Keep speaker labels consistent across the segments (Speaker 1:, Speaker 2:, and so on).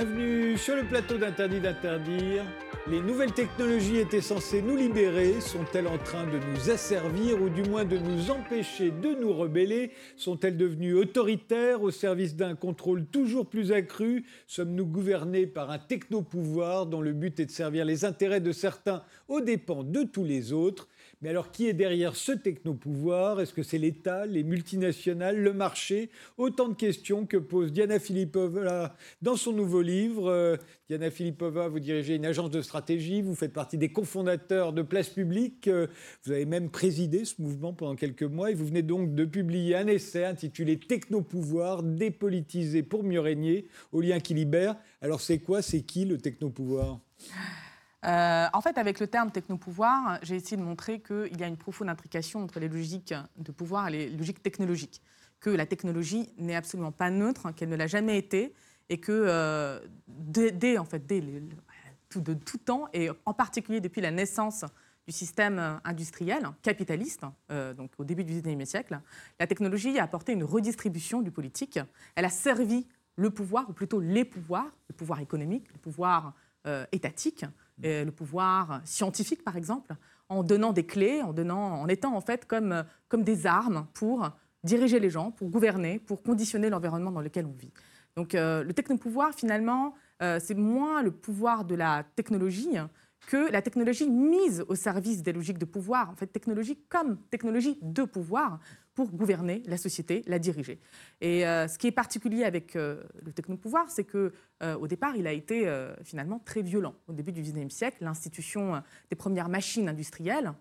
Speaker 1: Bienvenue sur le plateau d'Interdit d'interdire. Les nouvelles technologies étaient censées nous libérer. Sont-elles en train de nous asservir ou du moins de nous empêcher de nous rebeller? Sont-elles devenues autoritaires au service d'un contrôle toujours plus accru? Sommes-nous gouvernés par un technopouvoir dont le but est de servir les intérêts de certains aux dépens de tous les autres? Mais alors, qui est derrière ce technopouvoir? Est-ce que c'est l'État, les multinationales, le marché? Autant de questions que pose Diana Filipova dans son nouveau livre. Euh, Diana Filipova, vous dirigez une agence de stratégie, vous faites partie des cofondateurs de Place Publique, euh, vous avez même présidé ce mouvement pendant quelques mois et vous venez donc de publier un essai intitulé Technopouvoir, dépolitisé pour mieux régner, au lien qui libère. Alors c'est quoi, c'est qui le technopouvoir?
Speaker 2: Euh, en fait, avec le terme technopouvoir, j'ai essayé de montrer qu'il y a une profonde intrication entre les logiques de pouvoir et les logiques technologiques. Que la technologie n'est absolument pas neutre, qu'elle ne l'a jamais été, et que euh, dès, en fait, dès tout, de tout temps, et en particulier depuis la naissance du système industriel capitaliste, euh, donc au début du XIXe siècle, la technologie a apporté une redistribution du politique. Elle a servi le pouvoir, ou plutôt les pouvoirs, le pouvoir économique, le pouvoir étatique, le pouvoir scientifique, par exemple, en donnant des clés, en, donnant, en étant en fait comme, comme des armes pour diriger les gens, pour gouverner, pour conditionner l'environnement dans lequel on vit. Donc euh, le technopouvoir, finalement, euh, c'est moins le pouvoir de la technologie que la technologie mise au service des logiques de pouvoir, en fait, technologie comme technologie de pouvoir, pour gouverner la société, la diriger. Et euh, ce qui est particulier avec euh, le technopouvoir, c'est que euh, au départ, il a été finalement très violent. Au début du XIXe siècle, l'institution des premières machines industrielles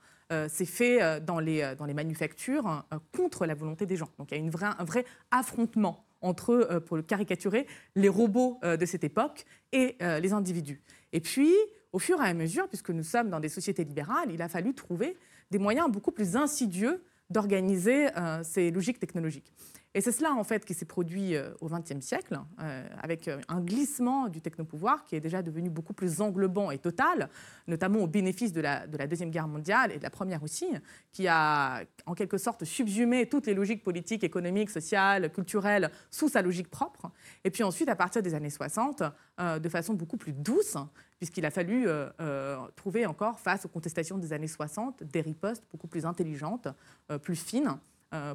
Speaker 2: s'est fait dans les, dans les manufactures contre la volonté des gens. Donc il y a une vraie, un vrai affrontement entre, pour le caricaturer, les robots de cette époque et les individus. Et puis, au fur et à mesure, puisque nous sommes dans des sociétés libérales, il a fallu trouver des moyens beaucoup plus insidieux d'organiser euh, ces logiques technologiques. Et c'est cela, en fait, qui s'est produit euh, au XXe siècle, euh, avec un glissement du technopouvoir qui est déjà devenu beaucoup plus englobant et total, notamment au bénéfice de la, de la Deuxième Guerre mondiale et de la Première aussi, qui a en quelque sorte subsumé toutes les logiques politiques, économiques, sociales, culturelles sous sa logique propre. Et puis ensuite, à partir des années 60, de façon beaucoup plus douce, puisqu'il a fallu euh, euh, trouver encore, face aux contestations des années 60, des ripostes beaucoup plus intelligentes, euh, plus fines,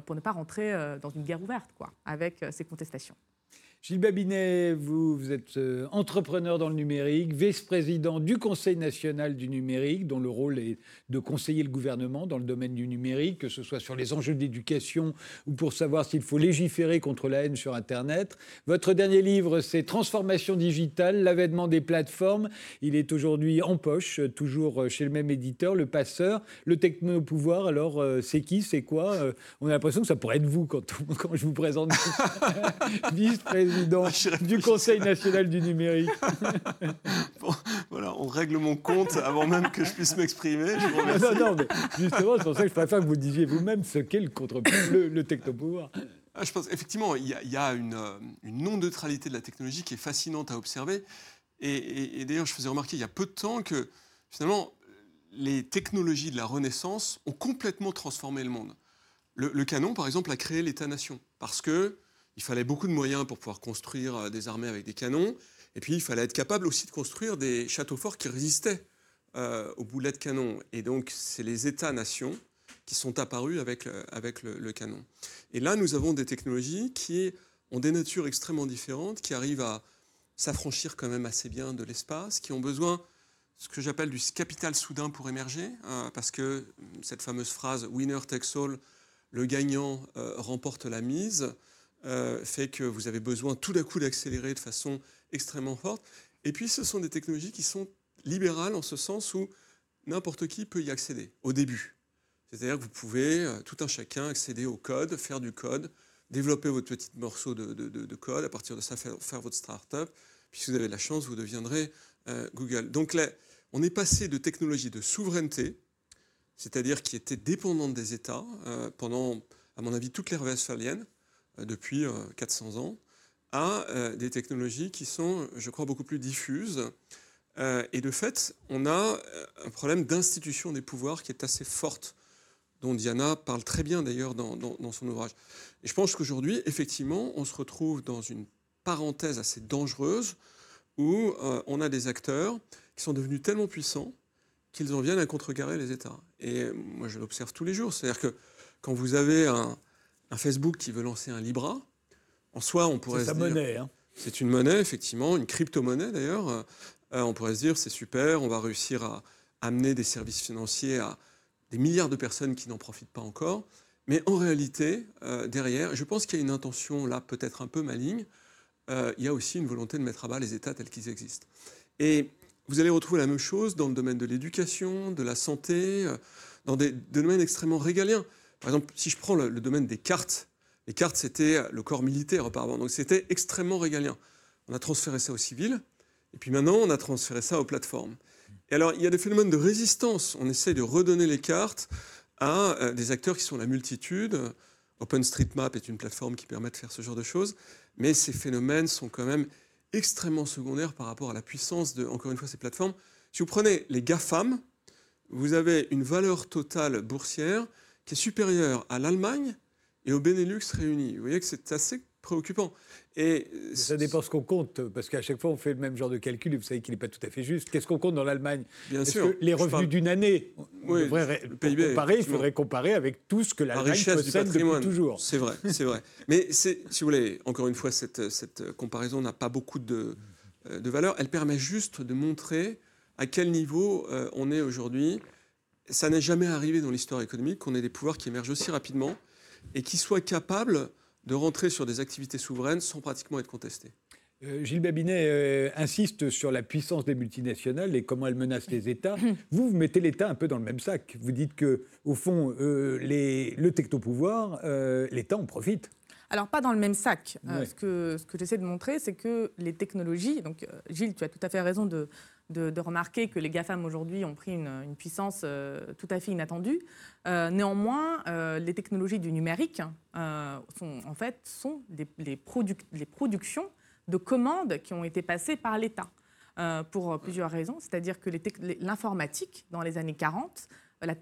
Speaker 2: pour ne pas rentrer dans une guerre ouverte quoi, avec ces contestations.
Speaker 1: Gilles Babinet, vous, êtes euh, entrepreneur dans le numérique, vice-président du Conseil national du numérique, dont le rôle est de conseiller le gouvernement dans le domaine du numérique, que ce soit sur les enjeux d'éducation ou pour savoir s'il faut légiférer contre la haine sur Internet. Votre dernier livre, c'est Transformation digitale, l'avènement des plateformes. Il est aujourd'hui en poche, toujours chez le même éditeur, Le Passeur. Le technopouvoir, alors, euh, c'est qui, c'est quoi euh, On a l'impression que ça pourrait être vous quand, quand je vous présente vice-président du Conseil national du numérique.
Speaker 3: voilà, on règle mon compte avant même que je puisse m'exprimer.
Speaker 1: Non, non, mais justement, c'est pour ça que je préfère que vous disiez vous-même ce qu'est le, contre le, le technopouvoir.
Speaker 3: Ah, je pense effectivement, il y a, une, euh, une non-neutralité de la technologie qui est fascinante à observer. Et, d'ailleurs, je faisais remarquer il y a peu de temps que finalement, les technologies de la Renaissance ont complètement transformé le monde. Le, le canon, par exemple, a créé l'État-nation parce que il fallait beaucoup de moyens pour pouvoir construire euh, des armées avec des canons. Et puis, il fallait être capable aussi de construire des châteaux forts qui résistaient euh, aux boulets de canon. Et donc, c'est les États-nations qui sont apparus avec, avec le, canon. Et là, nous avons des technologies qui ont des natures extrêmement différentes, qui arrivent à s'affranchir quand même assez bien de l'espace, qui ont besoin ce que j'appelle du capital soudain pour émerger, hein, parce que cette fameuse phrase winner takes all, le gagnant euh, remporte la mise, euh, fait que vous avez besoin tout d'un coup d'accélérer de façon extrêmement forte. Et puis ce sont des technologies qui sont libérales en ce sens où n'importe qui peut y accéder au début. C'est-à-dire que vous pouvez, euh, tout un chacun, accéder au code, faire du code, développer votre petit morceau de, code, à partir de ça faire, faire votre start-up. Puis si vous avez de la chance, vous deviendrez euh, Google. Donc là, on est passé de technologies de souveraineté, c'est-à-dire qui étaient dépendantes des États pendant, à mon avis, toute l'ère westphalienne, depuis 400 euh, ans, à euh, des technologies qui sont, je crois, beaucoup plus diffuses. et de fait, on a un problème d'institution des pouvoirs qui est assez forte, dont Diana parle très bien d'ailleurs dans, son ouvrage. Et je pense qu'aujourd'hui, effectivement, on se retrouve dans une parenthèse assez dangereuse où euh, on a des acteurs qui sont devenus tellement puissants qu'ils en viennent à contrecarrer les États. Et moi, je l'observe tous les jours. C'est-à-dire que quand vous avez un, Facebook qui veut lancer un Libra, en soi, on pourrait
Speaker 1: se
Speaker 3: dire...
Speaker 1: C'est sa monnaie. Hein.
Speaker 3: C'est une monnaie, effectivement, une crypto-monnaie d'ailleurs. Euh, on pourrait se dire, c'est super, on va réussir à amener des services financiers à des milliards de personnes qui n'en profitent pas encore. Mais en réalité, euh, derrière, je pense qu'il y a une intention là peut-être un peu maligne. Euh, il y a aussi une volonté de mettre à bas les États tels qu'ils existent. Et vous allez retrouver la même chose dans le domaine de l'éducation, de la santé, dans des, domaines extrêmement régaliens. Par exemple, si je prends le, domaine des cartes, les cartes, c'était le corps militaire auparavant, donc c'était extrêmement régalien. On a transféré ça au civil, et puis maintenant, on a transféré ça aux plateformes. Et alors, il y a des phénomènes de résistance. On essaie de redonner les cartes à euh, des acteurs qui sont la multitude. OpenStreetMap est une plateforme qui permet de faire ce genre de choses, mais ces phénomènes sont quand même extrêmement secondaires par rapport à la puissance de, encore une fois, ces plateformes. Si vous prenez les GAFAM, vous avez une valeur totale boursière qui est supérieure à l'Allemagne et au Benelux réunis. Vous voyez que c'est assez préoccupant.
Speaker 1: Et ça dépend ce qu'on compte, parce qu'à chaque fois, on fait le même genre de calcul et vous savez qu'il n'est pas tout à fait juste. Qu'est-ce qu'on compte dans l'Allemagne?
Speaker 3: Bien sûr.
Speaker 1: Que les revenus d'une année,
Speaker 3: oui, le PIB,
Speaker 1: comparer, il faudrait comparer avec tout ce que l'Allemagne possède depuis toujours.
Speaker 3: C'est vrai, c'est vrai. Mais si vous voulez, encore une fois, cette, cette comparaison n'a pas beaucoup de, euh, de, valeur. Elle permet juste de montrer à quel niveau euh, on est aujourd'hui. Ça n'est jamais arrivé dans l'histoire économique qu'on ait des pouvoirs qui émergent aussi rapidement et qui soient capables de rentrer sur des activités souveraines sans pratiquement être contestées.
Speaker 1: Euh, Gilles Babinet euh, insiste sur la puissance des multinationales et comment elles menacent les États. Vous, vous mettez l'État un peu dans le même sac. Vous dites que, au fond, euh, les, le technopouvoir, l'État en profite.
Speaker 2: Alors, pas dans le même sac. ce que, ce que j'essaie de montrer, c'est que les technologies, donc Gilles, tu as tout à fait raison de, de, remarquer que les GAFAM aujourd'hui ont pris une, puissance euh, tout à fait inattendue. Euh, néanmoins, euh, les technologies du numérique sont, en fait, sont les, productions de commandes qui ont été passées par l'État. pour plusieurs raisons, c'est-à-dire que l'informatique, dans les années 40,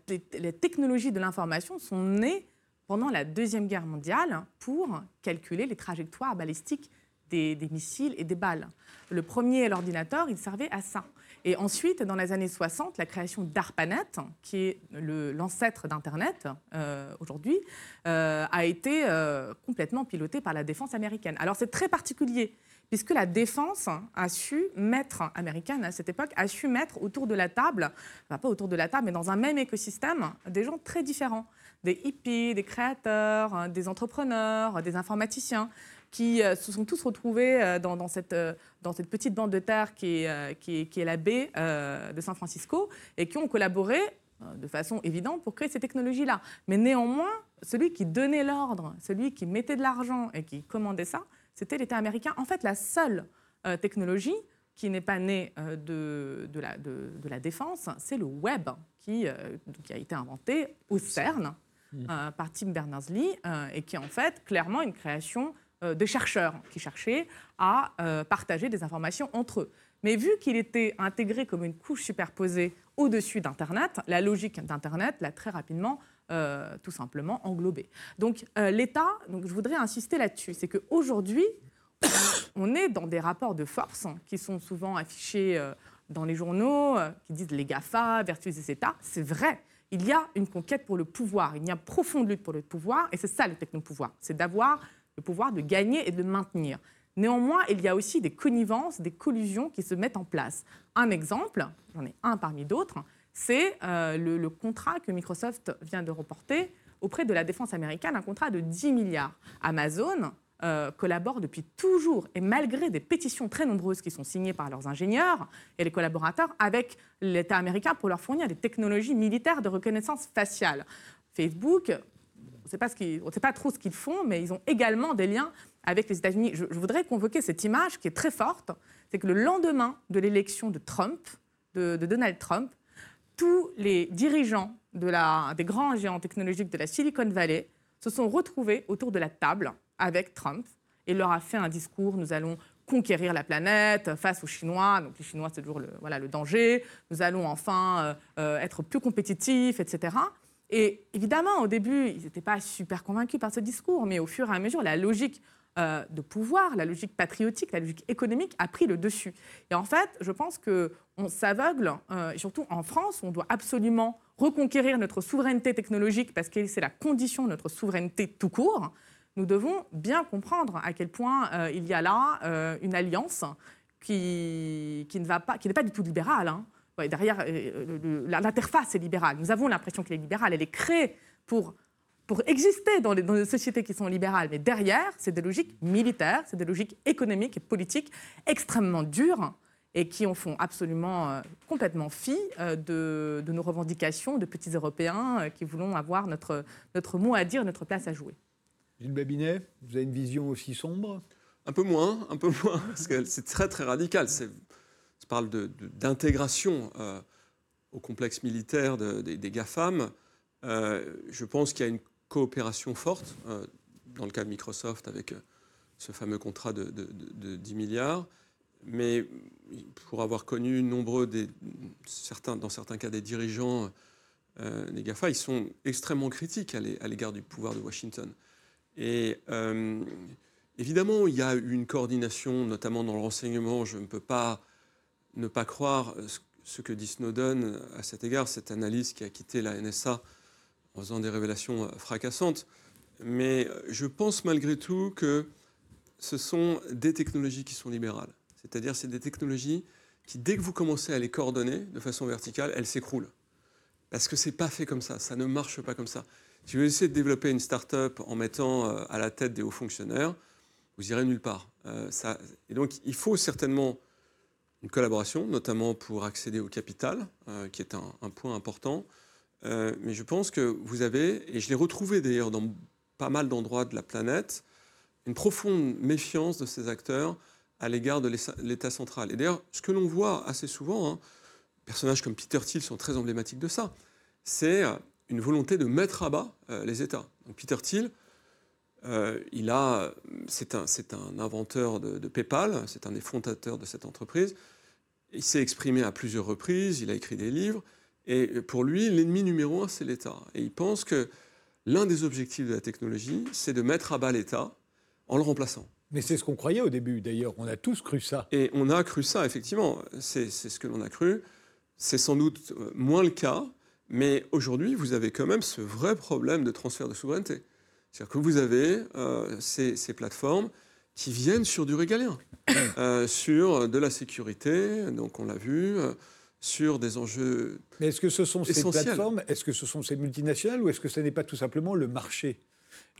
Speaker 2: les, technologies de l'information sont nées pendant la Deuxième Guerre mondiale pour calculer les trajectoires balistiques des, missiles et des balles. Le premier, l'ordinateur, il servait à ça. Et ensuite, dans les années 60, la création d'ARPANET, qui est l'ancêtre d'Internet euh, aujourd'hui, euh, a été euh, complètement pilotée par la défense américaine. Alors c'est très particulier, puisque la défense a su mettre, américaine à cette époque, a su mettre autour de la table, pas autour de la table, mais dans un même écosystème, des gens très différents. Des hippies, des créateurs, des entrepreneurs, des informaticiens qui euh, se sont tous retrouvés euh, dans, cette, euh, dans, cette, petite bande de terre qui est, qui est, qui est la baie de San Francisco et qui ont collaboré de façon évidente pour créer ces technologies-là. Mais néanmoins, celui qui donnait l'ordre, celui qui mettait de l'argent et qui commandait ça, c'était l'État américain. En fait, la seule technologie qui n'est pas née de, de, la, de, la, défense, c'est le web qui, qui, a été inventé au CERN mmh. par Tim Berners-Lee et qui est en fait clairement une création de chercheurs qui cherchaient à euh, partager des informations entre eux. Mais vu qu'il était intégré comme une couche superposée au-dessus d'Internet, la logique d'Internet l'a très rapidement euh, tout simplement englobé. Donc l'État, je voudrais insister là-dessus, c'est qu'aujourd'hui, on est dans des rapports de force qui sont souvent affichés dans les journaux, qui disent les GAFA versus les États. C'est vrai, il y a une conquête pour le pouvoir, il y a une profonde lutte pour le pouvoir, et c'est ça le technopouvoir, c'est d'avoir le pouvoir de gagner et de maintenir. Néanmoins, il y a aussi des connivences, des collusions qui se mettent en place. Un exemple, j'en ai un parmi d'autres, c'est euh, le, contrat que Microsoft vient de reporter auprès de la défense américaine, un contrat de 10 milliards. Amazon euh, collabore depuis toujours, et malgré des pétitions très nombreuses qui sont signées par leurs ingénieurs et les collaborateurs, avec l'État américain pour leur fournir des technologies militaires de reconnaissance faciale. Facebook on ne sait pas trop ce qu'ils font, mais ils ont également des liens avec les États-Unis. Je, voudrais convoquer cette image qui est très forte, c'est que le lendemain de l'élection de Trump, de, Donald Trump, tous les dirigeants des grands géants technologiques de la Silicon Valley se sont retrouvés autour de la table avec Trump et leur a fait un discours, nous allons conquérir la planète face aux Chinois. Donc les Chinois, c'est toujours le, voilà, le danger. Nous allons enfin euh, euh, être plus compétitifs, etc. Et évidemment, au début, ils n'étaient pas super convaincus par ce discours, mais au fur et à mesure, la logique euh, de pouvoir, la logique patriotique, la logique économique a pris le dessus. Et en fait, je pense qu'on s'aveugle, euh, surtout en France, on doit absolument reconquérir notre souveraineté technologique parce que c'est la condition de notre souveraineté tout court. Nous devons bien comprendre à quel point euh, il y a là une alliance qui, ne pas, n'est pas du tout libérale. Hein. Derrière, l'interface est libérale. Nous avons l'impression qu'elle est libérale. Elle est créée pour pour exister dans les, dans sociétés qui sont libérales. Mais derrière, c'est des logiques militaires, c'est des logiques économiques et politiques extrêmement dures et qui en font absolument euh, complètement fi euh, de, nos revendications de petits Européens euh, qui voulons avoir notre, notre mot à dire, notre place à jouer.
Speaker 1: Gilles Babinet, vous avez une vision aussi sombre?
Speaker 3: Un peu moins, un peu moins, parce que c'est très très radical. Ça parle d'intégration au complexe militaire des, GAFAM. je pense qu'il y a une coopération forte, euh, dans le cas de Microsoft avec euh, ce fameux contrat de, 10 milliards. Mais pour avoir connu nombreux, certains, dans certains cas, des dirigeants euh, des GAFA, ils sont extrêmement critiques à l'égard du pouvoir de Washington. Et évidemment, il y a une coordination, notamment dans le renseignement. Je ne peux pas ne pas croire ce que dit Snowden à cet égard, cette analyse qui a quitté la NSA en faisant des révélations euh, fracassantes. Mais euh, je pense malgré tout que ce sont des technologies qui sont libérales. C'est-à-dire c'est des technologies qui, dès que vous commencez à les coordonner de façon verticale, elles s'écroulent. Parce que ce n'est pas fait comme ça, ça ne marche pas comme ça. Si vous essayez de développer une start-up en mettant euh, à la tête des hauts fonctionnaires, vous irez nulle part. et donc il faut certainement une collaboration, notamment pour accéder au capital, qui est un, point important. Euh, mais je pense que vous avez, et je l'ai retrouvé d'ailleurs dans pas mal d'endroits de la planète, une profonde méfiance de ces acteurs à l'égard de l'État central. Et d'ailleurs, ce que l'on voit assez souvent, hein, personnages comme Peter Thiel sont très emblématiques de ça, c'est euh, une volonté de mettre à bas euh, les États. Donc Peter Thiel, il a, c'est un, un, inventeur de, de PayPal, c'est un des fondateurs de cette entreprise. Il s'est exprimé à plusieurs reprises, il a écrit des livres. Et pour lui, l'ennemi numéro un, c'est l'État. Et il pense que l'un des objectifs de la technologie, c'est de mettre à bas l'État en le remplaçant.
Speaker 1: Mais c'est ce qu'on croyait au début, d'ailleurs. On a tous cru ça.
Speaker 3: Et on a cru ça, effectivement. C'est ce que l'on a cru. C'est sans doute euh, moins le cas. Mais aujourd'hui, vous avez quand même ce vrai problème de transfert de souveraineté. C'est-à-dire que vous avez euh, ces, plateformes qui viennent sur du régalien, euh, sur de la sécurité, donc on l'a vu, sur des enjeux.
Speaker 1: Mais est-ce que ce sont ces plateformes, est-ce que ce sont ces multinationales ou est-ce que ce n'est pas tout simplement le marché?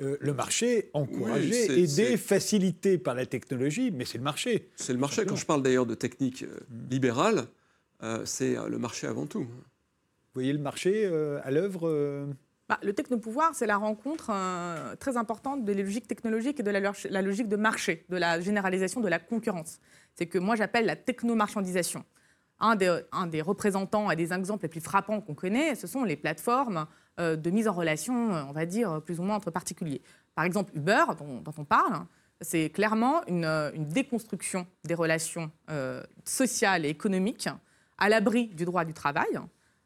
Speaker 1: Euh, le marché encouragé, aidé, facilité par la technologie, mais c'est le marché.
Speaker 3: C'est le marché. Quand je parle d'ailleurs de technique euh, mm. libérale, euh, c'est le marché avant tout. Vous
Speaker 1: voyez le marché à l'œuvre
Speaker 2: bah, le technopouvoir, c'est la rencontre très importante de la logique technologique et de la, logique de marché, de la généralisation de la concurrence. C'est que moi j'appelle la technomarchandisation un des, représentants et des exemples les plus frappants qu'on connaît, ce sont les plateformes euh, de mise en relation, euh, on va dire, plus ou moins entre particuliers. Par exemple, Uber, dont, on parle, c'est clairement une, déconstruction des relations euh, sociales et économiques à l'abri du droit du travail,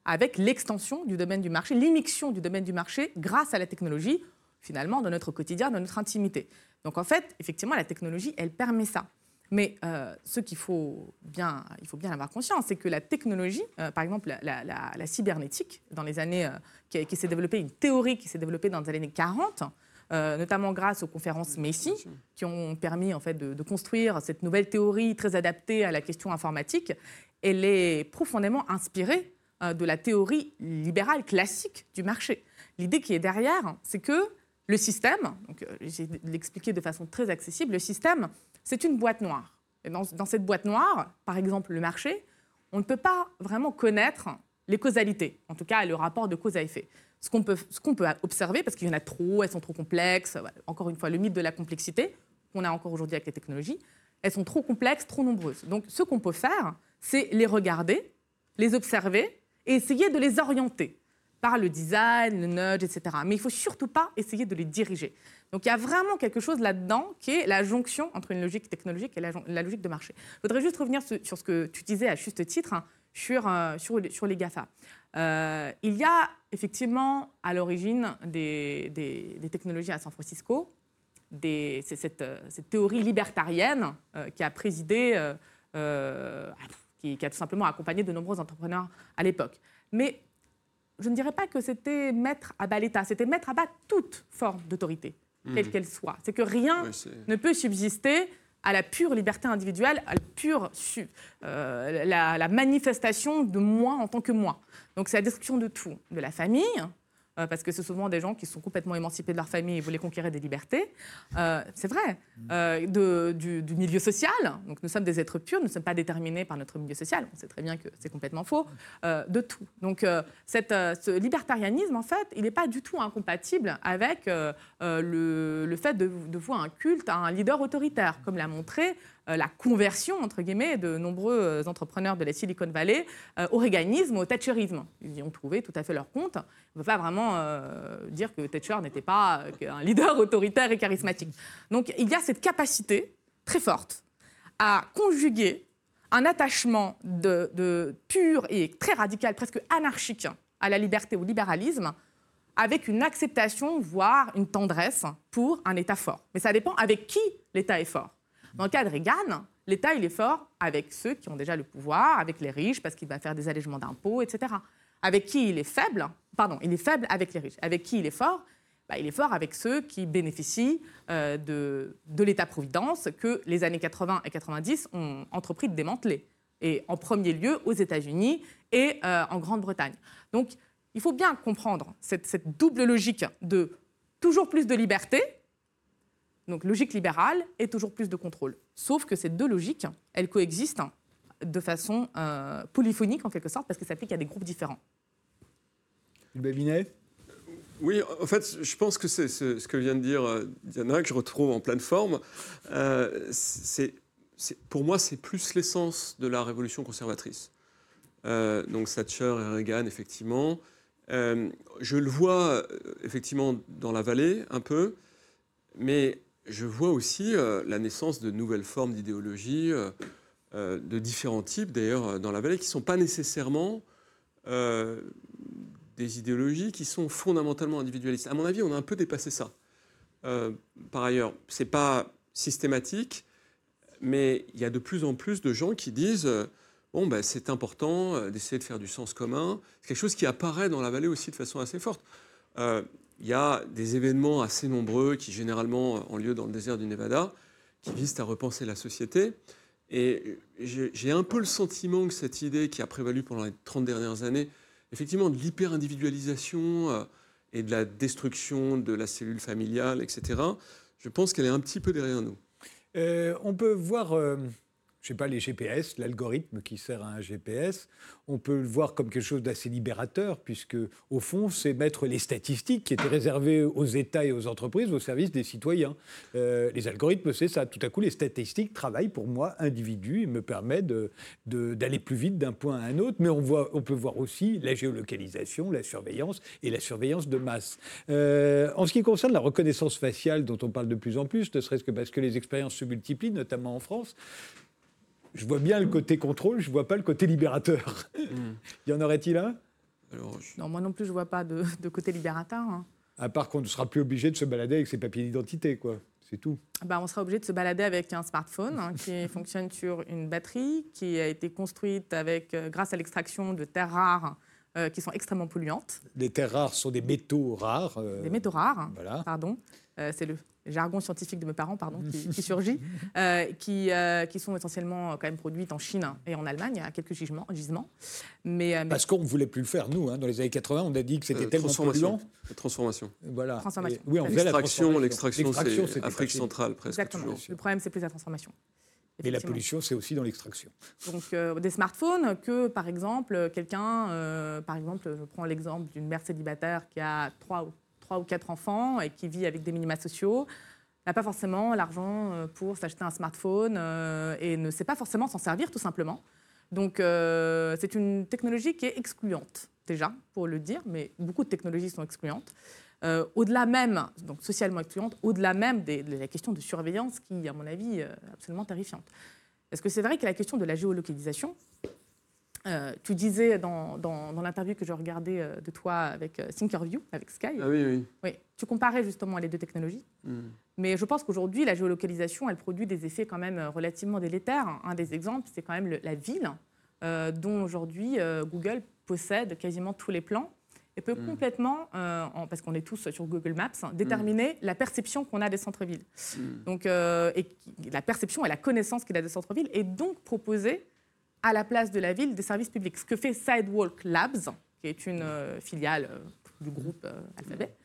Speaker 2: avec l'extension du domaine du marché, l'immixion du domaine du marché grâce à la technologie, finalement, dans notre quotidien, dans notre intimité. Donc en fait, effectivement, la technologie, elle permet ça. Mais euh, ce qu'il faut bien, il faut bien avoir conscience, c'est que la technologie, euh, par exemple la, cybernétique, dans les années, euh, qui, s'est développée, une théorie qui s'est développée dans les années 40, notamment grâce aux conférences Messi, qui ont permis en fait de, construire cette nouvelle théorie très adaptée à la question informatique, elle est profondément inspirée de la théorie libérale classique du marché. L'idée qui est derrière, c'est que le système, donc j'ai l'expliqué de façon très accessible, le système c'est une boîte noire. Et dans, cette boîte noire, par exemple le marché, on ne peut pas vraiment connaître les causalités, en tout cas le rapport de cause à effet. Ce qu'on peut, peut, observer, parce qu'il y en a trop, elles sont trop complexes, encore une fois, le mythe de la complexité qu'on a encore aujourd'hui avec les technologies, elles sont trop complexes, trop nombreuses. Donc ce qu'on peut faire, c'est les regarder, les observer et essayer de les orienter par le design, le nudge, etc. Mais il faut surtout pas essayer de les diriger. Donc il y a vraiment quelque chose là-dedans qui est la jonction entre une logique technologique et la, logique de marché. Je voudrais juste revenir sur ce que tu disais à juste titre hein, sur, euh, sur, les GAFA. Euh, il y a effectivement à l'origine des, technologies à San Francisco c'est cette, cette, théorie libertarienne qui a présidé, qui, qui, a tout simplement accompagné de nombreux entrepreneurs à l'époque. Mais je ne dirais pas que c'était mettre à bas l'État, c'était mettre à bas toute forme d'autorité, quelle mmh. qu'elle soit. C'est que rien ne peut subsister à la pure liberté individuelle, à la pure euh, la, manifestation de moi en tant que moi. Donc c'est la destruction de tout, de la famille, parce que c'est souvent des gens qui sont complètement émancipés de leur famille et voulaient conquérir des libertés. Euh, c'est vrai. Euh, du, milieu social. Donc nous sommes des êtres purs, nous ne sommes pas déterminés par notre milieu social. On sait très bien que c'est complètement faux. de tout. Donc cette, ce libertarianisme, en fait, il n'est pas du tout incompatible avec le, fait de, de voir un culte à un leader autoritaire, comme l'a montré euh, la conversion, entre guillemets, de nombreux euh, entrepreneurs de la Silicon Valley euh, au réganisme, au thatcherisme. Ils y ont trouvé tout à fait leur compte. On ne peut pas vraiment dire que Thatcher n'était pas un leader autoritaire et charismatique. Donc il y a cette capacité très forte à conjuguer un attachement de, pur et très radical, presque anarchique à la liberté, au libéralisme, avec une acceptation, voire une tendresse pour un État fort. Mais ça dépend avec qui l'État est fort. Dans le cas de Reagan, l'État, il est fort avec ceux qui ont déjà le pouvoir, avec les riches, parce qu'il va faire des allègements d'impôts, etc. Avec qui il est faible Pardon, il est faible avec les riches. Avec qui il est fort bah, Il est fort avec ceux qui bénéficient euh, de, de l'État-providence que les années 80 et 90 ont entrepris de démanteler. Et en premier lieu aux États-Unis et euh, en Grande-Bretagne. Donc, il faut bien comprendre cette, cette double logique de toujours plus de liberté, donc logique libérale et toujours plus de contrôle. Sauf que ces deux logiques, elles coexistent de façon euh, polyphonique en quelque sorte parce que ça fait qu'il y a des groupes différents.
Speaker 1: Babinet
Speaker 3: oui, en fait, je pense que c'est ce, que vient de dire euh, Diana, que je retrouve en pleine forme. Euh, pour moi, c'est plus l'essence de la révolution conservatrice. donc Thatcher et Reagan, effectivement. je le vois effectivement dans la vallée un peu, mais je vois aussi euh, la naissance de nouvelles formes d'idéologie, euh, euh, de différents types d'ailleurs dans la vallée, qui ne sont pas nécessairement des idéologies qui sont fondamentalement individualistes. À mon avis, on a un peu dépassé ça. par ailleurs, ce n'est pas systématique, mais il y a de plus en plus de gens qui disent bon, ben, c'est important d'essayer de faire du sens commun. C'est quelque chose qui apparaît dans la vallée aussi de façon assez forte il y a des événements assez nombreux qui généralement ont lieu dans le désert du Nevada, qui visent à repenser la société. Et j'ai un peu le sentiment que cette idée qui a prévalu pendant les 30 dernières années, effectivement, de l'hyper-individualisation euh, et de la destruction de la cellule familiale, etc., je pense qu'elle est un petit peu derrière nous.
Speaker 1: Euh, on peut voir... Euh, je sais pas, les GPS, l'algorithme qui sert à un GPS, on peut le voir comme quelque chose d'assez libérateur, puisque au fond, c'est mettre les statistiques qui étaient réservées aux États et aux entreprises au service des citoyens. Euh, les algorithmes, c'est ça. Tout à coup, les statistiques travaillent pour moi, individu, et me permettent d'aller plus vite d'un point à un autre. Mais on, voit, on peut voir aussi la géolocalisation, la surveillance et la surveillance de masse. Euh, en ce qui concerne la reconnaissance faciale, dont on parle de plus en plus, ne serait-ce que parce que les expériences se multiplient, notamment en France, je vois bien le côté contrôle, je ne vois pas le côté libérateur. Hmm. y en aurait-il un?
Speaker 2: Non, moi non plus, je ne vois pas de, côté libérateur. Hein.
Speaker 1: À part qu'on ne sera plus obligé de se balader avec ses papiers d'identité, quoi. C'est tout.
Speaker 2: Bah, on sera obligé de se balader avec un smartphone hein, qui fonctionne sur une batterie, qui a été construite avec, euh, grâce à l'extraction de terres rares euh, qui sont extrêmement polluantes.
Speaker 1: Les terres rares sont des métaux rares.
Speaker 2: Euh, des métaux rares, voilà. pardon. c'est le jargon scientifique de mes parents, pardon, qui, surgit, euh, qui, euh, qui, sont essentiellement quand même produites en Chine et en Allemagne, à quelques gisements. gisements.
Speaker 1: Mais, euh, Parce qu'on ne voulait plus le faire, nous. Hein. Dans les années 80, on a dit que c'était tellement polluant.
Speaker 3: La transformation.
Speaker 1: Voilà.
Speaker 2: Transformation.
Speaker 3: oui, on faisait l'extraction. L'extraction, c'est Afrique centrale, presque
Speaker 2: Exactement. toujours. Le problème, c'est plus la transformation.
Speaker 1: Et la pollution, c'est aussi dans l'extraction.
Speaker 2: Donc, des smartphones que, par exemple, quelqu'un, par exemple, je prends l'exemple d'une mère célibataire qui a trois ou trois ou quatre enfants et qui vit avec des minima sociaux n'a pas forcément l'argent euh, pour s'acheter un smartphone euh, et ne sait pas forcément s'en servir tout simplement. Donc euh, c'est une technologie qui est excluante déjà, pour le dire, mais beaucoup de technologies sont excluantes. au-delà même, donc socialement excluantes, au-delà même de la question de surveillance qui, à mon avis, est absolument terrifiante. Est-ce que c'est vrai que la question de la géolocalisation Euh, tu disais dans, l'interview que je regardais euh, de toi avec euh, Thinkerview, avec Sky.
Speaker 3: Ah oui, oui.
Speaker 2: oui. Tu comparais justement les deux technologies. Hmm. Mais je pense qu'aujourd'hui, la géolocalisation, elle produit des effets quand même relativement délétères. Un des exemples, c'est quand même la ville, dont aujourd'hui Google possède quasiment tous les plans et peut hmm. complètement, parce qu'on est tous sur Google Maps, hein, déterminer hmm. la perception qu'on a des centres-villes. Donc, et la perception et la connaissance qu'il a des centres-villes, et donc proposer à la place de la ville des services publics. Ce que fait Sidewalk Labs, qui est une euh, filiale euh, du groupe euh, Alphabet,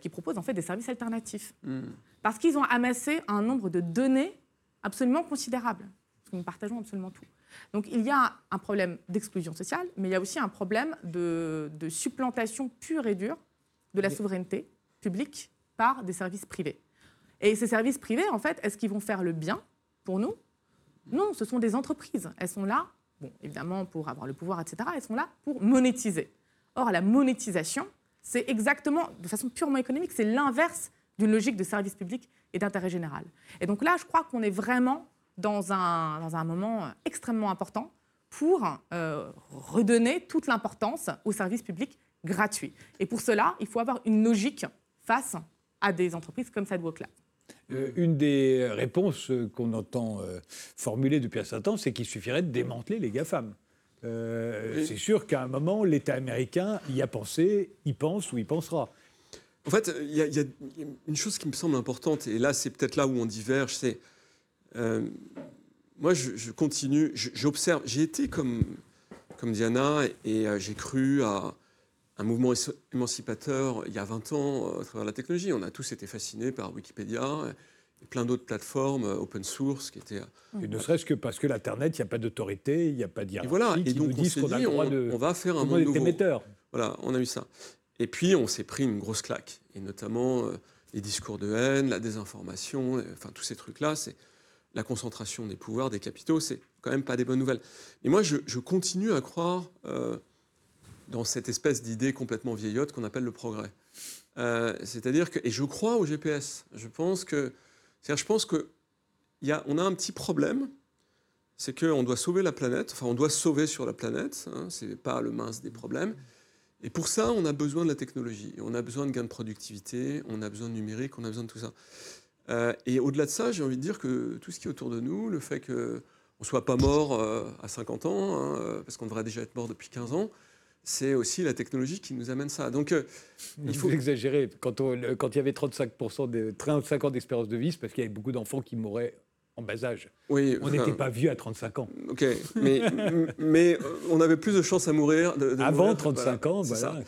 Speaker 2: qui propose en fait des services alternatifs. Hmm. Parce qu'ils ont amassé un nombre de données absolument considérable. Parce que nous partageons absolument tout. Donc il y a un problème d'exclusion sociale, mais il y a aussi un problème de, de supplantation pure et dure de la souveraineté publique par des services privés. Et ces services privés, en fait, est-ce qu'ils vont faire le bien pour nous? Non, ce sont des entreprises. Elles sont là, bon, évidemment, pour avoir le pouvoir, etc. Elles sont là pour monétiser. Or, la monétisation, c'est exactement, de façon purement économique, c'est l'inverse d'une logique de service public et d'intérêt général. Et donc là, je crois qu'on est vraiment dans un, dans un moment extrêmement important pour euh, redonner toute l'importance au service public gratuit. Et pour cela, il faut avoir une logique face à des entreprises comme Sidewalk Lab.
Speaker 1: Euh, une des réponses qu'on entend euh, formuler depuis un certain temps, c'est qu'il suffirait de démanteler les GAFAM. Euh, c'est sûr qu'à un moment, l'État américain y a pensé, y pense ou y pensera.
Speaker 3: En fait, il y, a une chose qui me semble importante, et là, c'est peut-être là où on diverge, c'est. moi, je, continue, j'observe. J'ai été comme, comme Diana, et, j'ai cru à un mouvement émancipateur il y a 20 ans euh, à travers la technologie. On a tous été fascinés par Wikipédia et plein d'autres plateformes euh, open source qui étaient.
Speaker 1: Euh, et ne serait-ce que parce que l'Internet, il n'y a pas d'autorité, il n'y a pas
Speaker 3: d'hierarchie. Et voilà, et donc on s'est dit, on, va faire un monde nouveau. Voilà, on a eu ça. Et puis on s'est pris une grosse claque, et notamment les discours de haine, la désinformation, enfin tous ces trucs-là, c'est la concentration des pouvoirs, des capitaux, c'est quand même pas des bonnes nouvelles. Et moi, je, continue à croire dans cette espèce d'idée complètement vieillotte qu'on appelle le progrès. Euh, c'est-à-dire que, et je crois au GPS, je pense que, je pense que y a, on a un petit problème, c'est qu'on doit sauver la planète, enfin on doit sauver sur la planète, hein, c'est pas le mince des problèmes. Et pour ça, on a besoin de la technologie, on a besoin de gains de productivité, on a besoin de numérique, on a besoin de tout ça. Euh, et au-delà de ça, j'ai envie de dire que tout ce qui est autour de nous, le fait qu'on ne soit pas mort euh, à 50 ans, hein, parce qu'on devrait déjà être mort depuis 15 ans, c'est aussi la technologie qui nous amène ça.
Speaker 1: Donc, euh, il faut exagérer. Quand, quand il y avait 35%, de, 35 ans d'espérance de vie, c'est parce qu'il y avait beaucoup d'enfants qui mouraient en bas âge. Oui, on n'était pas vieux à 35 ans.
Speaker 3: Ok, mais, mais euh, on avait plus de chances à mourir.
Speaker 1: Avant 35 ans, voilà.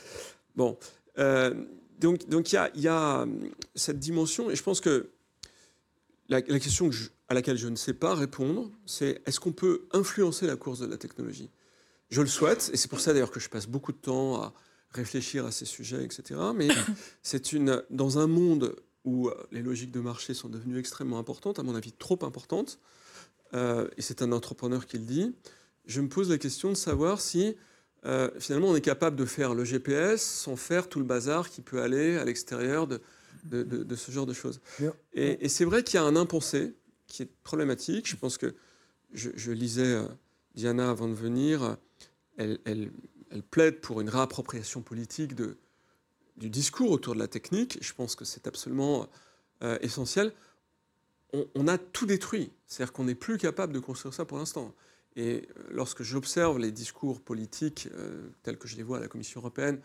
Speaker 3: Bon, euh, donc il donc y, a, y a cette dimension, et je pense que la, question à laquelle je ne sais pas répondre, c'est est-ce qu'on peut influencer la course de la technologie? Je le souhaite, et c'est pour ça d'ailleurs que je passe beaucoup de temps à réfléchir à ces sujets, etc. Mais c'est une dans un monde où euh, les logiques de marché sont devenues extrêmement importantes, à mon avis trop importantes, euh, et c'est un entrepreneur qui le dit, je me pose la question de savoir si euh, finalement on est capable de faire le GPS sans faire tout le bazar qui peut aller à l'extérieur de, de, ce genre de choses. Et, c'est vrai qu'il y a un impensé qui est problématique. Je pense que je, je lisais Diana avant de venir elle, plaide pour une réappropriation politique du discours autour de la technique. Je pense que c'est absolument euh, essentiel. On, a tout détruit. C'est-à-dire qu'on n'est plus capable de construire ça pour l'instant. Et euh, lorsque j'observe les discours politiques euh, tels que je les vois à la Commission européenne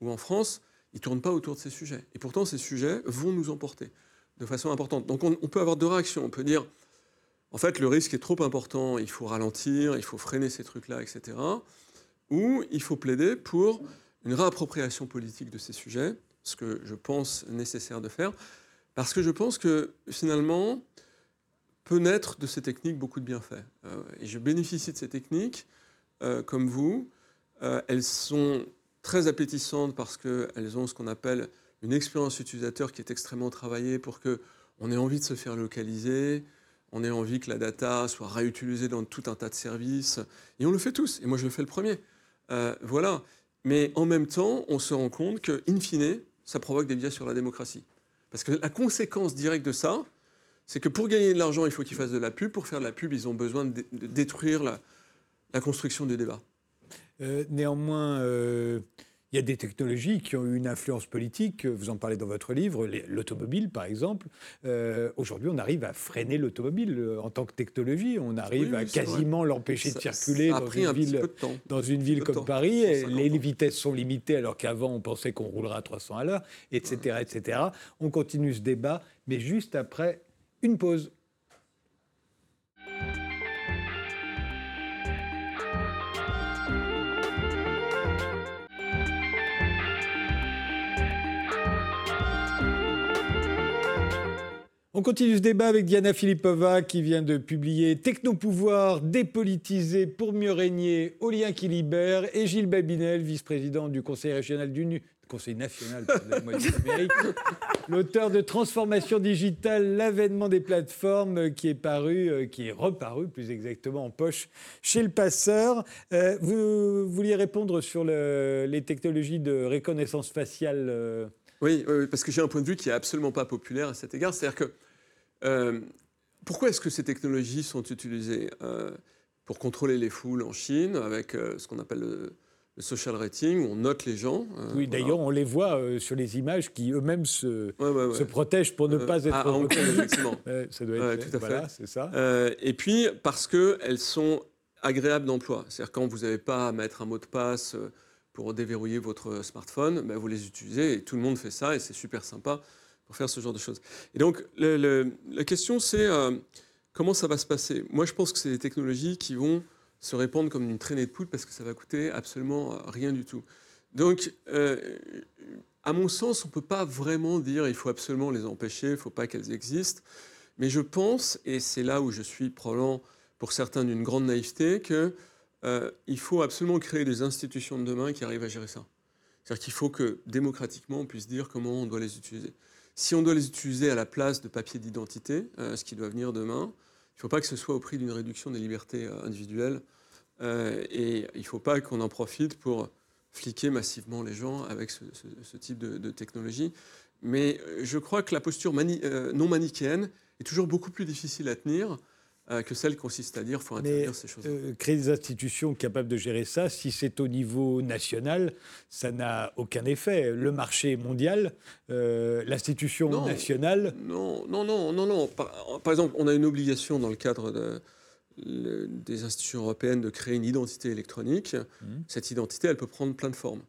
Speaker 3: ou en France, ils ne tournent pas autour de ces sujets. Et pourtant, ces sujets vont nous emporter de façon importante. Donc on, on peut avoir deux réactions. On peut dire, en fait, le risque est trop important, il faut ralentir, il faut freiner ces trucs-là, etc où il faut plaider pour une réappropriation politique de ces sujets, ce que je pense nécessaire de faire, parce que je pense que finalement, peut naître de ces techniques beaucoup de bienfaits. Euh, et je bénéficie de ces techniques, euh, comme vous. Euh, elles sont très appétissantes parce qu'elles ont ce qu'on appelle une expérience utilisateur qui est extrêmement travaillée pour qu'on ait envie de se faire localiser, on ait envie que la data soit réutilisée dans tout un tas de services. Et on le fait tous. Et moi, je le fais le premier. Euh, voilà. Mais en même temps, on se rend compte que, in fine, ça provoque des biais sur la démocratie. Parce que la conséquence directe de ça, c'est que pour gagner de l'argent, il faut qu'ils fassent de la pub. Pour faire de la pub, ils ont besoin de, détruire la, construction du débat.
Speaker 1: néanmoins, il y a des technologies qui ont eu une influence politique, vous en parlez dans votre livre, l'automobile par exemple. Euh, aujourd'hui, on arrive à freiner l'automobile euh, en tant que technologie, on arrive à quasiment l'empêcher de circuler dans, une ville, dans une ville comme Paris. les vitesses sont limitées alors qu'avant on pensait qu'on roulera à 300 à l'heure, etc., etc. On continue ce débat, mais juste après une pause. On continue ce débat avec Diana Filipova qui vient de publier Technopouvoir dépolitisé pour mieux régner au lien qui libère et Gilles Babinel, vice-président du Conseil régional du Conseil national l'auteur de Transformation digitale, l'avènement des plateformes qui est paru, euh, qui est reparu plus exactement en poche chez le passeur. Euh, vous vouliez répondre sur les technologies de reconnaissance faciale
Speaker 3: euh? Oui, oui, parce que j'ai un point de vue qui est absolument pas populaire à cet égard. C'est-à-dire que euh, pourquoi est-ce que ces technologies sont utilisées euh, Pour contrôler les foules en Chine, avec euh, ce qu'on appelle le, social rating, on note les gens.
Speaker 1: oui, d'ailleurs, on les voit sur les images qui eux-mêmes se, se, protègent pour ne pas être...
Speaker 3: Hong Kong, effectivement.
Speaker 1: ça doit être tout à voilà, c'est ça.
Speaker 3: et puis, parce qu'elles sont agréables d'emploi. C'est-à-dire quand vous n'avez pas à mettre un mot de passe pour déverrouiller votre smartphone, ben vous les utilisez et tout le monde fait ça et c'est super sympa pour faire ce genre de choses. Et donc, la question, c'est euh, comment ça va se passer? Moi, je pense que c'est des technologies qui vont se répandre comme une traînée de poudre parce que ça va coûter absolument euh, rien du tout. Donc, euh, à mon sens, on ne peut pas vraiment dire il faut absolument les empêcher, il ne faut pas qu'elles existent. Mais je pense, et c'est là où je suis probablement pour certains d'une grande naïveté, qu'il faut absolument créer des institutions de demain qui arrivent à gérer ça. C'est-à-dire qu'il faut que démocratiquement on puisse dire comment on doit les utiliser. Si on doit les utiliser à la place de papier d'identité, euh, ce qui doit venir demain, il ne faut pas que ce soit au prix d'une réduction des libertés euh, individuelles. Euh, et il ne faut pas qu'on en profite pour fliquer massivement les gens avec ce, type de, technologie. Mais je crois que la posture non manichéenne est toujours beaucoup plus difficile à tenir euh, que celle consiste à dire qu'il faut interdire ces choses.
Speaker 1: Euh, créer des institutions capables de gérer ça, si c'est au niveau national, ça n'a aucun effet. Le marché mondial, euh, l'institution nationale.
Speaker 3: Non, non, non, non, non. Par, exemple, on a une obligation dans le cadre de, des institutions européennes de créer une identité électronique. Mmh. Cette identité, elle peut prendre plein de formes.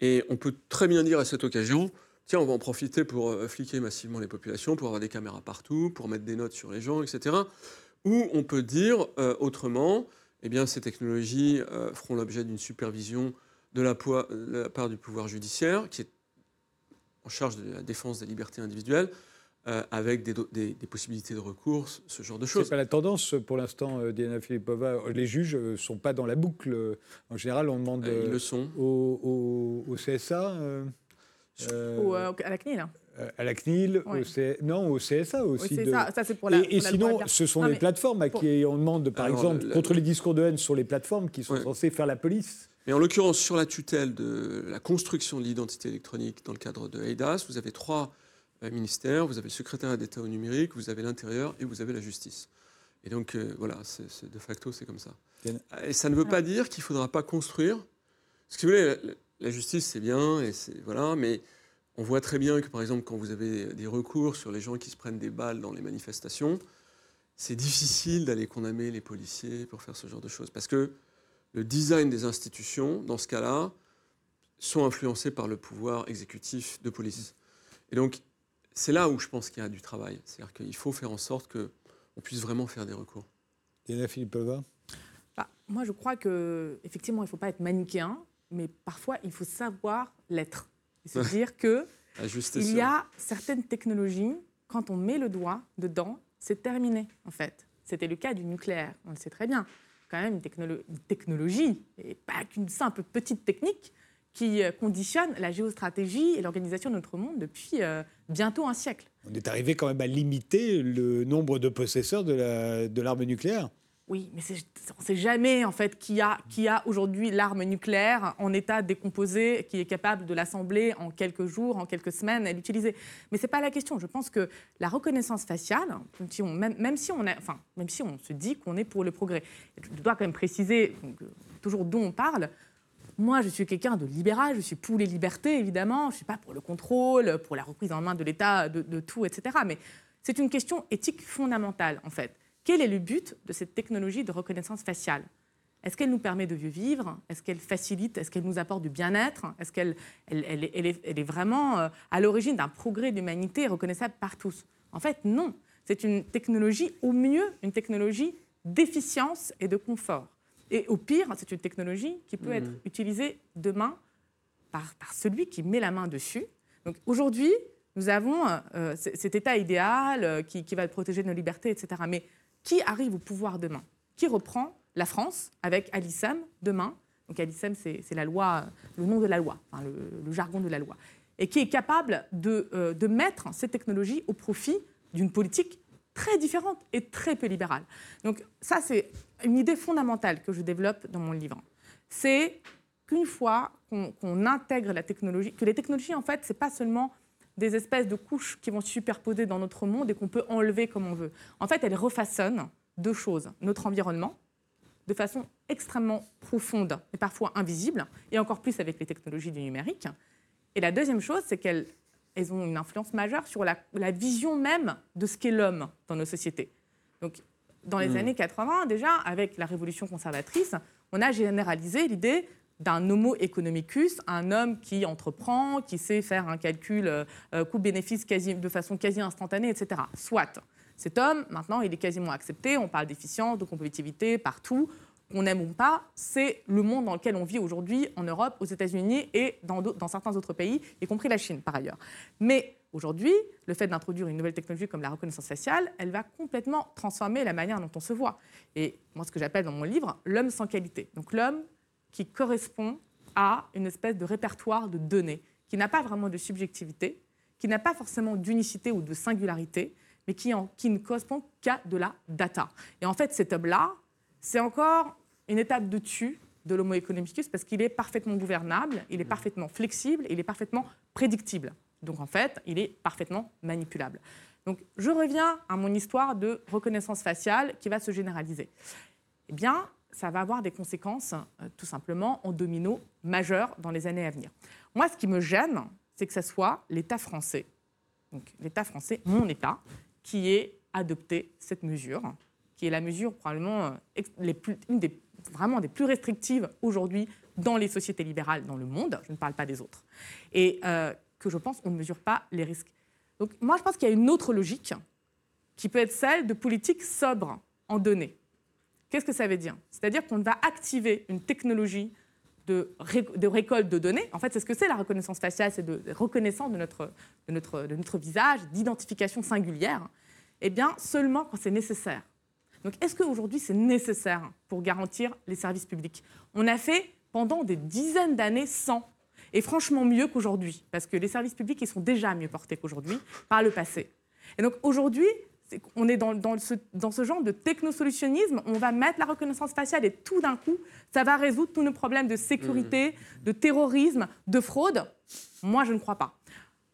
Speaker 3: Et on peut très bien dire à cette occasion, tiens, on va en profiter pour fliquer massivement les populations, pour avoir des caméras partout, pour mettre des notes sur les gens, etc. Ou on peut dire euh, autrement, eh bien, ces technologies euh, feront l'objet d'une supervision de la, part du pouvoir judiciaire, qui est en charge de la défense des libertés individuelles, euh, avec des, possibilités de recours, ce genre de choses.
Speaker 1: C'est pas la tendance pour l'instant, Diana Filipova. Les juges ne sont pas dans la boucle. En général, on demande
Speaker 3: Ils le sont.
Speaker 1: Au, au, CSA.
Speaker 2: Ou à la CNIL.
Speaker 1: À la CNIL, au non, au CSA aussi.
Speaker 2: Ça, ça c'est pour la,
Speaker 1: et, sinon, ce sont les plateformes à qui on demande, par exemple, contre les discours de haine sur les plateformes qui sont censées faire la police.
Speaker 3: Mais en l'occurrence, sur la tutelle de la construction de l'identité électronique dans le cadre de EIDAS, vous avez trois euh, ministères. Vous avez le secrétaire d'État au numérique, vous avez l'intérieur et vous avez la justice. Et donc, euh, voilà, de facto, c'est comme ça. Et ça ne veut pas dire qu'il ne faudra pas construire. Parce que vous voulez, la, la justice, c'est bien, et voilà, mais on voit très bien que, par exemple, quand vous avez des recours sur les gens qui se prennent des balles dans les manifestations, c'est difficile d'aller condamner les policiers pour faire ce genre de choses. Parce que le design des institutions, dans ce cas-là, sont influencés par le pouvoir exécutif de police. Et donc, c'est là où je pense qu'il y a du travail. C'est-à-dire qu'il faut faire en sorte qu'on puisse vraiment faire des recours.
Speaker 1: Diana Philippova?
Speaker 2: Bah, Moi, je crois qu'effectivement, il ne faut pas être manichéen, mais parfois, il faut savoir l'être. C'est-à-dire que il y a certaines technologies, quand on met le doigt dedans, c'est terminé, en fait. C'était le cas du nucléaire, on le sait très bien. Quand même une, technologie, et pas qu'une simple petite technique, qui euh, conditionne la géostratégie et l'organisation de notre monde depuis euh, bientôt un siècle.
Speaker 1: On est arrivé quand même à limiter le nombre de possesseurs de l'arme nucléaire.
Speaker 2: Oui, mais on ne sait jamais en fait qui a, aujourd'hui l'arme nucléaire en état décomposé, qui est capable de l'assembler en quelques jours, en quelques semaines et l'utiliser. Mais ce n'est pas la question. Je pense que la reconnaissance faciale, même, si on même si on se dit qu'on est pour le progrès, je dois quand même préciser toujours d'où on parle. moi, je suis quelqu'un de libéral, je suis pour les libertés, évidemment, je ne suis pas pour le contrôle, pour la reprise en main de l'État, de, tout, etc. Mais c'est une question éthique fondamentale, en fait. Quel est le but de cette technologie de reconnaissance faciale? Est-ce qu'elle nous permet de mieux vivre? Est-ce qu'elle facilite? Est-ce qu'elle nous apporte du bien-être? Est-ce qu'elle elle, est, elle est, vraiment euh, à l'origine d'un progrès de l'humanité reconnaissable par tous? En fait, non. C'est une technologie, au mieux, une technologie d'efficience et de confort. Et au pire, c'est une technologie qui peut être mmh. utilisée demain par, par, celui qui met la main dessus. Donc aujourd'hui, nous avons euh, cet état idéal euh, qui, qui, va protéger nos libertés, etc. Mais qui arrive au pouvoir demain Qui reprend la France avec Alissam demain Donc Alissam, c'est la loi, le nom de la loi, enfin, le, jargon de la loi. Et qui est capable de, euh, de mettre ces technologies au profit d'une politique très différente et très peu libérale. Donc ça, c'est une idée fondamentale que je développe dans mon livre. C'est qu'une fois qu'on intègre la technologie, que les technologies, en fait, ce n'est pas seulement des espèces de couches qui vont se superposer dans notre monde et qu'on peut enlever comme on veut. En fait, elles refaçonnent deux choses. Notre environnement, de façon extrêmement profonde et parfois invisible, et encore plus avec les technologies du numérique. Et la deuxième chose, c'est qu'elles elles ont une influence majeure sur la, vision même de ce qu'est l'homme dans nos sociétés. Donc, dans les hmm. années 80, déjà, avec la révolution conservatrice, on a généralisé l'idée d'un homo economicus, un homme qui entreprend, qui sait faire un calcul euh, euh, coût-bénéfice de façon quasi instantanée, etc. Soit. Cet homme, maintenant, il est quasiment accepté. On parle d'efficience, de compétitivité partout qu'on aime ou pas, c'est le monde dans lequel on vit aujourd'hui en Europe, aux États-Unis et dans, dans, certains autres pays, y compris la Chine par ailleurs. Mais aujourd'hui, le fait d'introduire une nouvelle technologie comme la reconnaissance faciale, elle va complètement transformer la manière dont on se voit. Et moi, ce que j'appelle dans mon livre, l'homme sans qualité. Donc l'homme qui correspond à une espèce de répertoire de données, qui n'a pas vraiment de subjectivité, qui n'a pas forcément d'unicité ou de singularité, mais qui, en, qui ne correspond qu'à de la data. Et en fait, cet homme-là, c'est encore une étape de dessus de l'homo economicus parce qu'il est parfaitement gouvernable, il est parfaitement flexible, il est parfaitement prédictible. Donc en fait, il est parfaitement manipulable. Donc je reviens à mon histoire de reconnaissance faciale qui va se généraliser. Eh bien, ça va avoir des conséquences euh, tout simplement en domino majeurs dans les années à venir. Moi, ce qui me gêne, c'est que ce soit l'État français, donc l'État français, mon État, qui ait adopté cette mesure, qui est la mesure probablement euh, une des vraiment des plus restrictives aujourd'hui dans les sociétés libérales dans le monde, je ne parle pas des autres, et euh, que je pense qu'on ne mesure pas les risques. Donc moi, je pense qu'il y a une autre logique qui peut être celle de politique sobre en données. Qu'est-ce que ça veut dire? C'est-à-dire qu'on va activer une technologie de, récolte de données. En fait, c'est ce que c'est la reconnaissance faciale, c'est de, reconnaissance de notre visage, d'identification singulière, eh bien, seulement quand c'est nécessaire. Donc est-ce qu'aujourd'hui c'est nécessaire pour garantir les services publics? On a fait pendant des dizaines d'années sans. Et franchement mieux qu'aujourd'hui, parce que les services publics, ils sont déjà mieux portés qu'aujourd'hui par le passé. Et donc aujourd'hui, on est dans, ce, dans, ce, genre de technosolutionnisme, on va mettre la reconnaissance faciale et tout d'un coup, ça va résoudre tous nos problèmes de sécurité, mmh. de terrorisme, de fraude. Moi, je ne crois pas.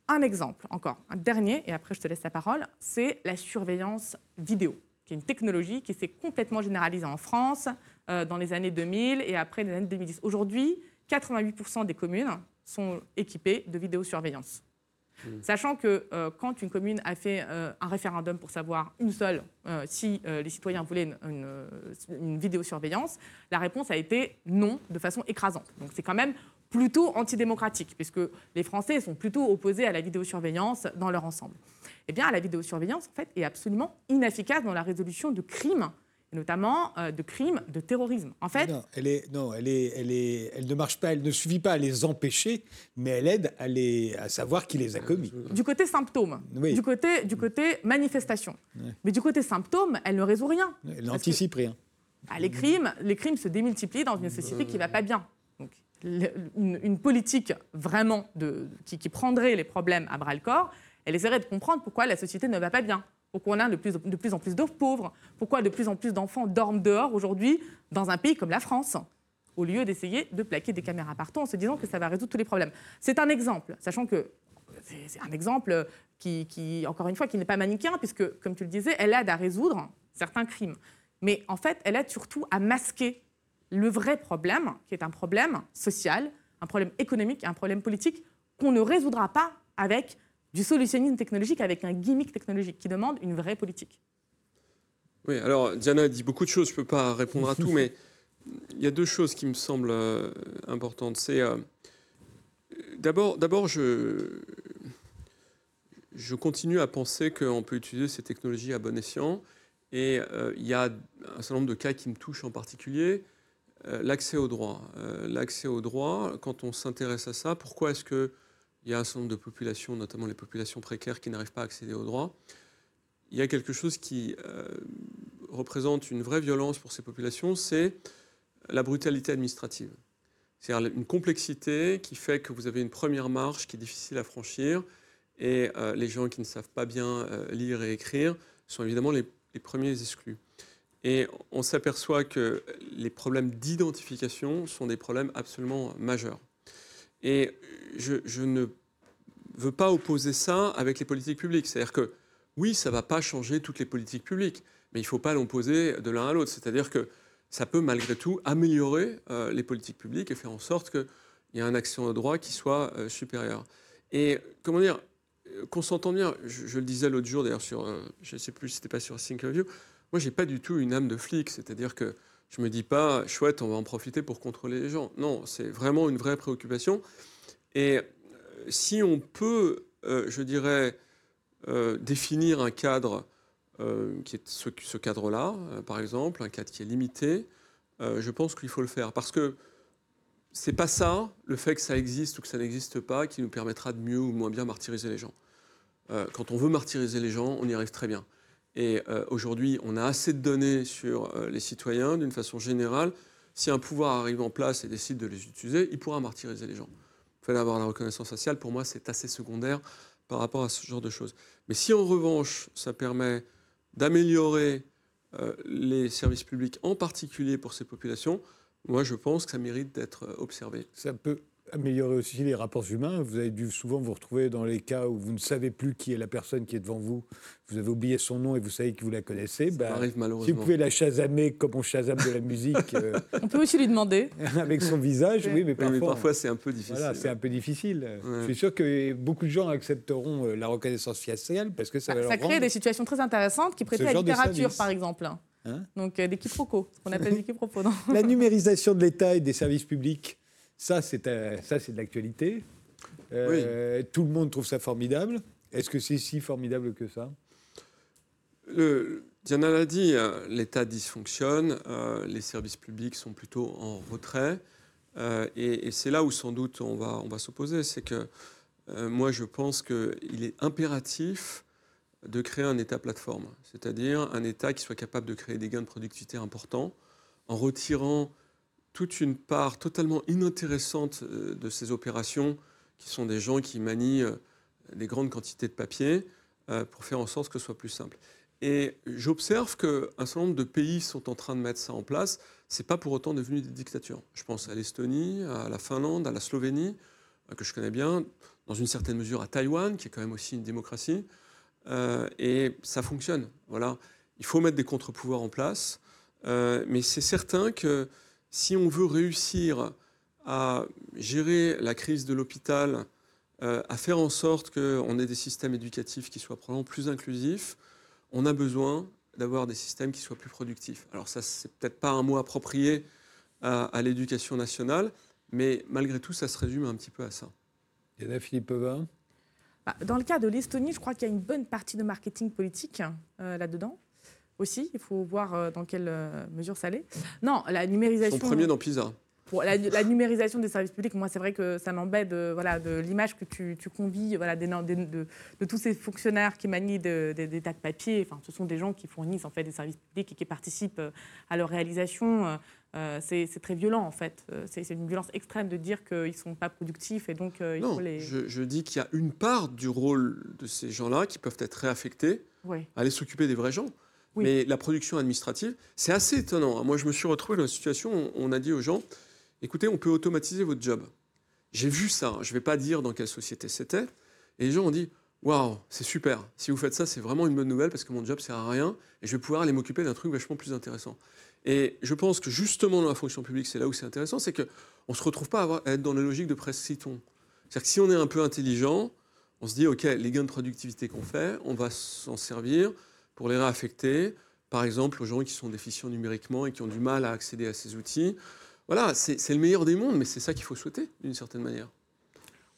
Speaker 2: Un exemple encore, un dernier, et après je te laisse la parole, c'est la surveillance vidéo qui est une technologie qui s'est complètement généralisée en France euh, dans les années 2000 et après les années 2010. Aujourd'hui, 88% des communes sont équipées de vidéosurveillance. Mmh. Sachant que euh, quand une commune a fait euh, un référendum pour savoir une seule si les citoyens voulaient une, une, vidéosurveillance, la réponse a été non de façon écrasante. Donc c'est quand même plutôt antidémocratique, puisque les Français sont plutôt opposés à la vidéosurveillance dans leur ensemble. Eh bien, la vidéosurveillance, en fait, est absolument inefficace dans la résolution de crimes, notamment euh, de crimes de terrorisme. En fait,
Speaker 1: non, elle est, non, elle est, elle est, elle ne marche pas, elle ne suffit pas à les empêcher, mais elle aide à les, à savoir qui les a commis.
Speaker 2: Du côté symptôme, du côté, du côté manifestation, mais du côté symptôme, elle ne résout rien.
Speaker 1: Elle n'anticipe rien.
Speaker 2: Bah, les crimes, les crimes se démultiplient dans une société qui ne va pas bien. Donc, une, politique vraiment de, qui, qui prendrait les problèmes à bras le corps, elle essaierait de comprendre pourquoi la société ne va pas bien, pourquoi on a de plus, en plus de pauvres, pourquoi de plus en plus d'enfants dorment dehors aujourd'hui dans un pays comme la France, au lieu d'essayer de plaquer des caméras partout en se disant que ça va résoudre tous les problèmes? C'est un exemple, sachant que c'est un exemple qui, encore une fois, qui n'est pas manichéen, puisque, comme tu le disais, elle aide à résoudre certains crimes. Mais en fait, elle aide surtout à masquer le vrai problème, qui est un problème social, un problème économique, un problème politique, qu'on ne résoudra pas avec du solutionnisme technologique, avec un gimmick technologique, qui demande une vraie politique.
Speaker 3: Oui, alors Diana dit beaucoup de choses, je ne peux pas répondre à tout, mais il y a deux choses qui me semblent euh, importantes. C'est euh, d'abord, je, je continue à penser qu'on peut utiliser ces technologies à bon escient. Et euh, il y a un certain nombre de cas qui me touchent en particulier. l'accès au droit. l'accès au droit, quand on s'intéresse à ça, pourquoi est-ce qu'il y a un certain nombre de populations, notamment les populations précaires, qui n'arrivent pas à accéder au droit Il y a quelque chose qui représente une vraie violence pour ces populations, c'est la brutalité administrative. C'est-à-dire une complexité qui fait que vous avez une première marche qui est difficile à franchir et euh, les gens qui ne savent pas bien euh, lire et écrire sont évidemment les, premiers exclus. Et on s'aperçoit que les problèmes d'identification sont des problèmes absolument majeurs. Et je, ne veux pas opposer ça avec les politiques publiques. C'est-à-dire que oui, ça ne va pas changer toutes les politiques publiques, mais il ne faut pas l'opposer de l'un à l'autre. C'est-à-dire que ça peut malgré tout améliorer euh, les politiques publiques et faire en sorte qu'il y ait un accès au droit qui soit euh, supérieur. Et comment dire, euh, qu'on s'entende bien, je, le disais l'autre jour d'ailleurs sur, je ne sais plus si c'était pas sur Thinkerview, moi j'ai pas du tout une âme de flic, c'est-à-dire que je me dis pas, chouette, on va en profiter pour contrôler les gens. Non, c'est vraiment une vraie préoccupation. Et si on peut, je dirais, définir un cadre euh, qui est ce, cadre-là, euh, par exemple, un cadre qui est limité, euh, je pense qu'il faut le faire. Parce que c'est pas ça, le fait que ça existe ou que ça n'existe pas, qui nous permettra de mieux ou moins bien martyriser les gens. quand on veut martyriser les gens, on y arrive très bien. Et aujourd'hui, on a assez de données sur les citoyens d'une façon générale. Si un pouvoir arrive en place et décide de les utiliser, il pourra martyriser les gens. Il fallait avoir la reconnaissance sociale. Pour moi, c'est assez secondaire par rapport à ce genre de choses. Mais si en revanche, ça permet d'améliorer euh, les services publics, en particulier pour ces populations, moi je pense que ça mérite d'être euh, observé.
Speaker 1: Ça peut améliorer aussi les rapports humains. Vous avez dû souvent vous retrouver dans les cas où vous ne savez plus qui est la personne qui est devant vous. Vous avez oublié son nom et vous savez que vous la connaissez.
Speaker 3: Ça bah, arrive malheureusement.
Speaker 1: Si vous pouvez la chasamer comme on chasame de la musique.
Speaker 2: Euh, on peut aussi lui demander.
Speaker 1: avec son visage, oui, mais parfois.
Speaker 3: parfois c'est un peu difficile.
Speaker 1: Voilà, c'est un peu difficile. Je suis sûr que beaucoup de gens accepteront euh, la reconnaissance faciale parce que ça
Speaker 2: bah,
Speaker 1: va
Speaker 2: Ça crée des situations très intéressantes qui prêtent à la littérature, par exemple. Hein? Donc euh, des quiproquos, ce qu'on appelle des quiproquos.
Speaker 1: La numérisation de l'État et des services publics. Ça, c'est euh, de l'actualité. Euh, tout le monde trouve ça formidable. Est-ce que c'est si formidable que ça?
Speaker 3: Le, Diana l'a dit, euh, l'État dysfonctionne, les services publics sont plutôt en retrait. et, c'est là où sans doute on va, on va s'opposer. C'est que moi je pense qu'il est impératif de créer un État plateforme, c'est-à-dire un État qui soit capable de créer des gains de productivité importants en retirant toute une part totalement inintéressante euh, de ces opérations, qui sont des gens qui manient euh, des grandes quantités de papier, euh, pour faire en sorte que ce soit plus simple. Et j'observe qu'un certain nombre de pays sont en train de mettre ça en place. Ce n'est pas pour autant devenu des dictatures. Je pense à l'Estonie, à la Finlande, à la Slovénie, que je connais bien, dans une certaine mesure à Taïwan, qui est quand même aussi une démocratie. et ça fonctionne. Voilà. Il faut mettre des contre-pouvoirs en place. mais c'est certain que si on veut réussir à gérer la crise de l'hôpital, euh, à faire en sorte qu'on ait des systèmes éducatifs qui soient probablement plus inclusifs, on a besoin d'avoir des systèmes qui soient plus productifs. Alors ça, c'est peut-être pas un mot approprié à, l'éducation nationale, mais malgré tout, ça se résume un petit peu à ça.
Speaker 1: Yana Philippova
Speaker 2: bah, Dans le cas de l'Estonie, je crois qu'il y a une bonne partie de marketing politique euh, là-dedans aussi. Il faut voir euh, dans quelle euh, mesure ça l'est. Non, la numérisation.
Speaker 3: Son premier dans PISA.
Speaker 2: Pour la, numérisation des services publics, moi, c'est vrai que ça m'embête de, voilà, de l'image que tu, tu convies voilà, de, de, tous ces fonctionnaires qui manient des, tas de papiers. Enfin, ce sont des gens qui fournissent en fait, des services publics et qui participent euh, à leur réalisation. c'est très violent, en fait. C'est une violence extrême de dire qu'ils ne sont pas productifs et donc il
Speaker 3: non,
Speaker 2: faut les.
Speaker 3: Je, je dis qu'il y a une part du rôle de ces gens-là qui peuvent être réaffectés à aller s'occuper des vrais gens. Mais la production administrative, c'est assez étonnant. Hein. Moi, je me suis retrouvé dans une situation où on a dit aux gens, écoutez, on peut automatiser votre job. J'ai vu ça, je ne vais pas dire dans quelle société c'était. Et les gens ont dit, Waouh, c'est super. Si vous faites ça, c'est vraiment une bonne nouvelle parce que mon job sert à rien et je vais pouvoir aller m'occuper d'un truc vachement plus intéressant. Et je pense que justement dans la fonction publique, c'est là où c'est intéressant, c'est qu'on ne se retrouve pas à, être dans la logique de presse. C'est-à-dire que si on est un peu intelligent, on se dit, OK, les gains de productivité qu'on fait, on va s'en servir pour les réaffecter, par exemple, aux gens qui sont déficients numériquement et qui ont du mal à accéder à ces outils. Voilà, c'est le meilleur des mondes, mais c'est ça qu'il faut souhaiter, d'une certaine manière.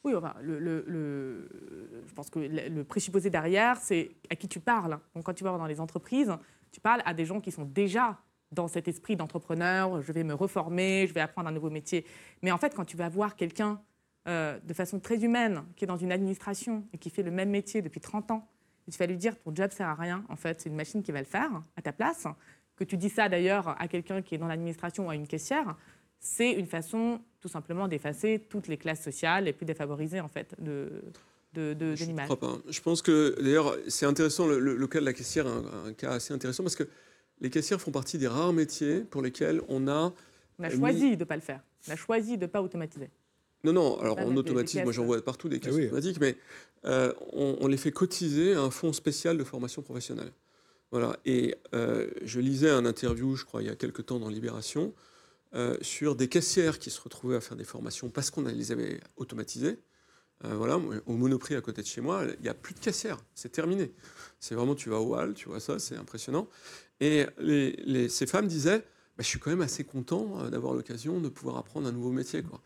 Speaker 2: Oui, enfin, je pense que le présupposé derrière, c'est à qui tu parles. Donc, quand tu vas dans les entreprises, tu parles à des gens qui sont déjà dans cet esprit d'entrepreneur, je vais me reformer, je vais apprendre un nouveau métier. Mais en fait, quand tu vas voir quelqu'un euh, de façon très humaine, qui est dans une administration et qui fait le même métier depuis 30 ans, et tu vas lui dire ton job sert à rien, en fait, c'est une machine qui va le faire à ta place, que tu dis ça d'ailleurs à quelqu'un qui est dans l'administration ou à une caissière, c'est une façon tout simplement d'effacer toutes les classes sociales les plus défavorisées en fait de, de, de,
Speaker 3: Je ne crois pas. Je pense que d'ailleurs c'est intéressant, le, cas de la caissière un, un, cas assez intéressant parce que les caissières font partie des rares métiers pour lesquels on a...
Speaker 2: On a choisi de ne pas le faire. On a choisi de ne pas automatiser.
Speaker 3: Non, non, alors on automatise, moi j'en vois partout des caisses ah automatiques, mais euh, on, les fait cotiser à un fonds spécial de formation professionnelle. Voilà, et euh, je lisais un interview, je crois, il y a quelques temps dans Libération, euh, sur des caissières qui se retrouvaient à faire des formations parce qu'on les avait automatisées. Euh, voilà, au Monoprix à côté de chez moi, il n'y a plus de caissières, c'est terminé. C'est vraiment, tu vas au hall, tu vois ça, c'est impressionnant. Et les, ces femmes disaient, bah, je suis quand même assez content d'avoir l'occasion de pouvoir apprendre un nouveau métier. Quoi.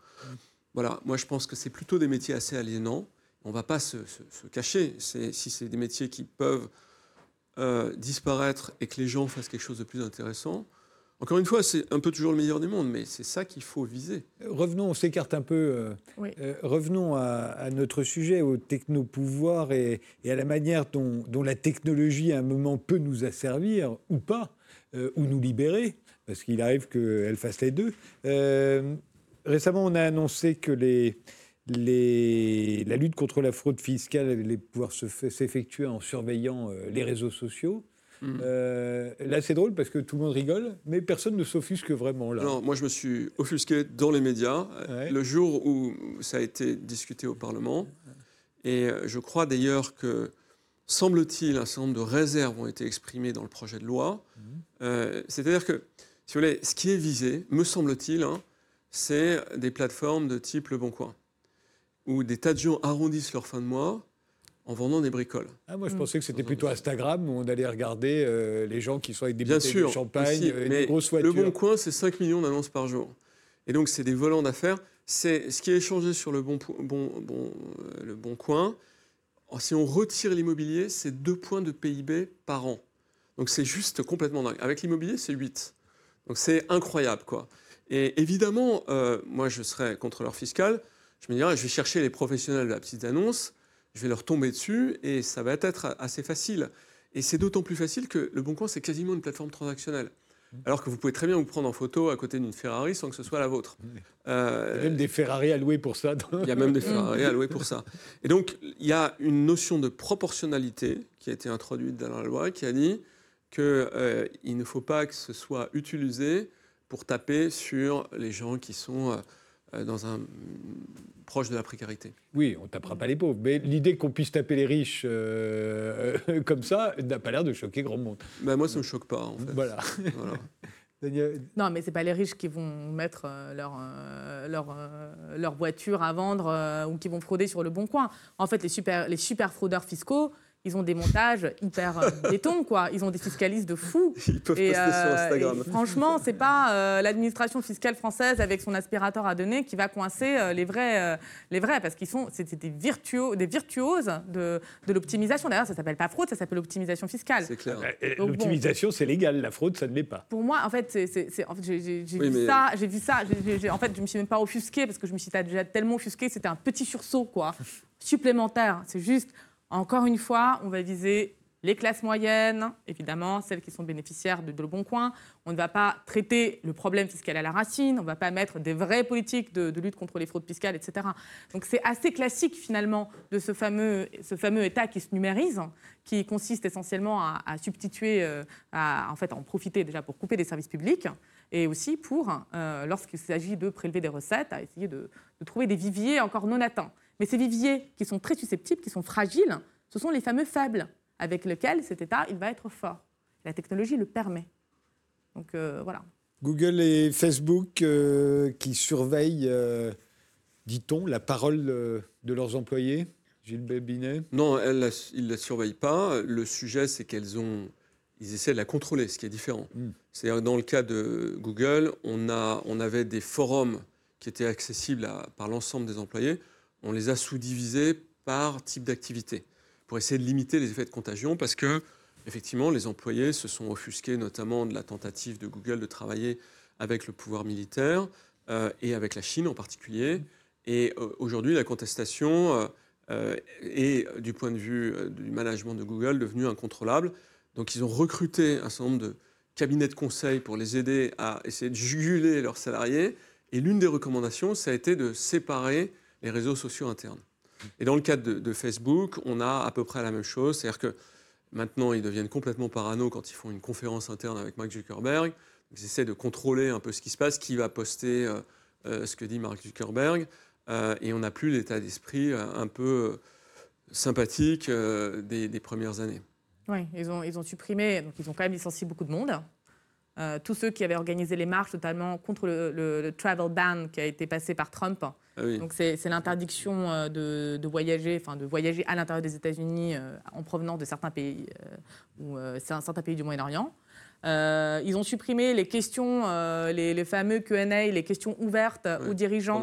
Speaker 3: Voilà, moi je pense que c'est plutôt des métiers assez aliénants. On ne va pas se, cacher. Si c'est des métiers qui peuvent disparaître et que les gens fassent quelque chose de plus intéressant, encore une fois, c'est un peu toujours le meilleur des mondes, mais c'est ça qu'il faut viser.
Speaker 1: Revenons, on s'écarte un peu. Euh, euh, revenons à, notre sujet, au technopouvoir et, et à la manière dont, la technologie, à un moment, peut nous asservir ou pas, euh, ou nous libérer, parce qu'il arrive qu'elle fasse les deux. Récemment, on a annoncé que les, les, la lutte contre la fraude fiscale allait pouvoir s'effectuer en surveillant les réseaux sociaux. Mm. Euh, là, c'est drôle parce que tout le monde rigole, mais personne ne s'offusque vraiment. Là.
Speaker 3: Non, moi, je me suis offusqué dans les médias le jour où ça a été discuté au Parlement. Et euh, je crois d'ailleurs que, semble-t-il, un certain nombre de réserves ont été exprimées dans le projet de loi. Mm. Euh, c'est-à-dire que, si vous voulez, ce qui est visé, me semble-t-il, hein, c'est des plateformes de type Le Bon Coin, où des tas de gens arrondissent leur fin de mois en vendant des bricoles.
Speaker 1: Ah, moi, je mm. pensais que c'était plutôt Instagram où on allait regarder euh, les gens qui sont avec des bouteilles de champagne et des grosses voitures.
Speaker 3: Le Bon Coin, c'est 5 millions d'annonces par jour. Et donc, c'est des volants d'affaires. C'est ce qui est échangé sur le Bon, bon, bon, euh, le bon Coin. Si on retire l'immobilier, c'est 2 points de PIB par an. Donc, c'est juste complètement dingue. Avec l'immobilier, c'est 8. Donc, c'est incroyable, quoi. Et évidemment, euh, moi, je serais contrôleur fiscal. Je me dirais, je vais chercher les professionnels de la petite annonce je vais leur tomber dessus et ça va être assez facile. Et c'est d'autant plus facile que Le Bon Coin, c'est quasiment une plateforme transactionnelle. Mmh. Alors que vous pouvez très bien vous prendre en photo à côté d'une Ferrari sans que ce soit la vôtre.
Speaker 1: Euh, il y a même des Ferrari louer pour ça.
Speaker 3: Il y a même des Ferrari louer pour ça. Et donc, il y a une notion de proportionnalité qui a été introduite dans la loi qui a dit qu'il euh, ne faut pas que ce soit utilisé pour taper sur les gens qui sont euh, dans un proche de la précarité.
Speaker 1: Oui, on ne tapera pas les pauvres. Mais l'idée qu'on puisse taper les riches euh, comme ça n'a pas l'air de choquer grand monde.
Speaker 3: Ben moi, ça ne me choque pas, en fait.
Speaker 1: Voilà.
Speaker 2: Non, mais ce n'est pas les riches qui vont mettre euh, leur, euh, leur, leur, voiture à vendre ou qui vont frauder sur le bon coin. En fait, les super, les super fraudeurs fiscaux, ils ont des montages hyper euh, béton, quoi. Ils ont des fiscalistes de fous.
Speaker 3: Ils peuvent et, poster sur euh, Instagram.
Speaker 2: Et franchement, c'est pas euh, l'administration fiscale française avec son aspirateur à données qui va coincer les vrais, les vrais, parce qu'ils sont, c'est des, virtuos, des virtuoses de, de l'optimisation. D'ailleurs, ça s'appelle pas fraude, ça s'appelle optimisation fiscale.
Speaker 3: C'est clair.
Speaker 1: L'optimisation, c'est légal. La fraude, ça ne l'est pas.
Speaker 2: Pour moi, en fait, c'est, en fait, j'ai, vu ça, j'ai vu ça. en fait, je me suis même pas offusquée parce que je me suis déjà tellement offusquée. C'était un petit sursaut, quoi, supplémentaire. C'est juste encore une fois, on va viser les classes moyennes, évidemment, celles qui sont bénéficiaires de, Le Bon Coin. On ne va pas traiter le problème fiscal à la racine, on ne va pas mettre des vraies politiques de, lutte contre les fraudes fiscales, etc. Donc c'est assez classique finalement de ce fameux, ce fameux État qui se numérise, qui consiste essentiellement à, substituer, euh, à en fait en profiter déjà pour couper des services publics et aussi pour, euh, lorsqu'il s'agit de prélever des recettes, à essayer de, de trouver des viviers encore non atteints. Mais ces viviers qui sont très susceptibles, qui sont fragiles, ce sont les fameux faibles avec lesquels cet État il va être fort. La technologie le permet. Donc euh, voilà.
Speaker 1: Google et Facebook euh, qui surveillent, euh, dit-on, la parole de leurs employés Gilles Bébinet?
Speaker 3: Non, elles, ils ne la surveillent pas. Le sujet, c'est qu'elles ont ils essaient de la contrôler, ce qui est différent. Hmm. C'est-à-dire dans le cas de Google, on, a, on avait des forums qui étaient accessibles par l'ensemble des employés. On les a sous-divisés par type d'activité pour essayer de limiter les effets de contagion parce que, effectivement, les employés se sont offusqués notamment de la tentative de Google de travailler avec le pouvoir militaire euh, et avec la Chine en particulier. Et euh, aujourd'hui, la contestation euh, est, du point de vue du management de Google, devenue incontrôlable. Donc ils ont recruté un certain nombre de cabinets de conseil pour les aider à essayer de juguler leurs salariés. Et l'une des recommandations, ça a été de séparer les réseaux sociaux internes. Et dans le cadre de, Facebook, on a à peu près la même chose. C'est-à-dire que maintenant, ils deviennent complètement parano quand ils font une conférence interne avec Mark Zuckerberg. Ils essaient de contrôler un peu ce qui se passe, qui va poster euh, euh, ce que dit Mark Zuckerberg. Euh, et on n'a plus l'état d'esprit un peu sympathique des premières années.
Speaker 2: Oui, ils ont, ils ont supprimé, donc ils ont quand même licencié beaucoup de monde. Euh, tous ceux qui avaient organisé les marches, notamment contre le, travel ban qui a été passé par Trump. Ah donc c'est l'interdiction euh, de, voyager, enfin de voyager à l'intérieur des États-Unis euh, en provenance de certains pays ou certains pays du Moyen-Orient. Euh, ils ont supprimé les questions, euh, les, fameux Q&A, les questions ouvertes aux dirigeants,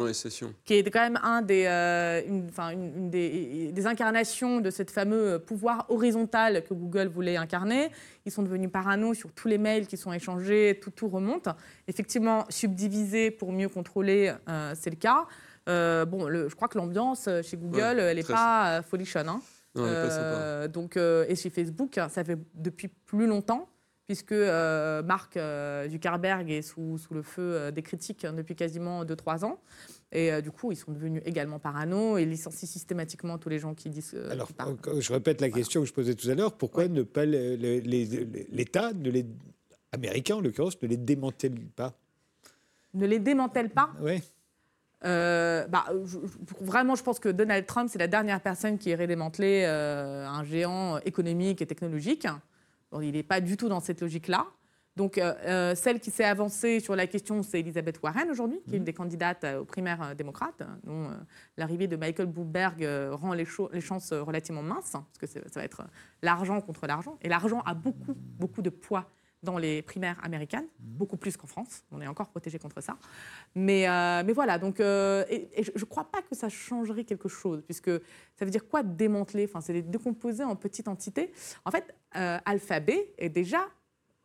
Speaker 2: qui est quand même un des, euh, une, des, incarnations de ce fameux pouvoir horizontal que Google voulait incarner. Ils sont devenus parano sur tous les mails qui sont échangés, tout, tout remonte. Effectivement, subdivisé pour mieux contrôler, c'est le cas. bon, je crois que l'ambiance chez Google, elle n'est pas folichonne. Hein.
Speaker 3: Non, elle pas sympa.
Speaker 2: donc, et chez Facebook, ça fait depuis plus longtemps puisque euh, Mark euh, Zuckerberg est sous, sous le feu euh, des critiques depuis quasiment 2-3 ans. Et du coup, ils sont devenus également parano et licencient systématiquement tous les gens qui disent.
Speaker 1: Alors, je répète la question que je posais tout à l'heure pourquoi ne pas l'État, les, américain en l'occurrence, ne les démantèle pas?
Speaker 2: Ne les démantèle pas?
Speaker 1: Oui.
Speaker 2: bah, vraiment, je pense que Donald Trump, c'est la dernière personne qui irait démanteler un géant économique et technologique il n'est pas du tout dans cette logique-là. Donc, euh, euh, celle qui s'est avancée sur la question, c'est Elisabeth Warren aujourd'hui, qui est une mhm. des candidates euh, aux primaires démocrates, dont l'arrivée de Michael Bloomberg rend les, les, chances relativement minces, parce que ça va être l'argent contre l'argent. Et l'argent a beaucoup, beaucoup de poids dans les primaires américaines, beaucoup plus qu'en France. On est encore protégé contre ça. Mais, euh, mais voilà, donc, euh, et, je ne crois pas que ça changerait quelque chose, puisque ça veut dire quoi démanteler? Enfin, C'est décomposer en petites entités. En fait, euh, Alphabet est déjà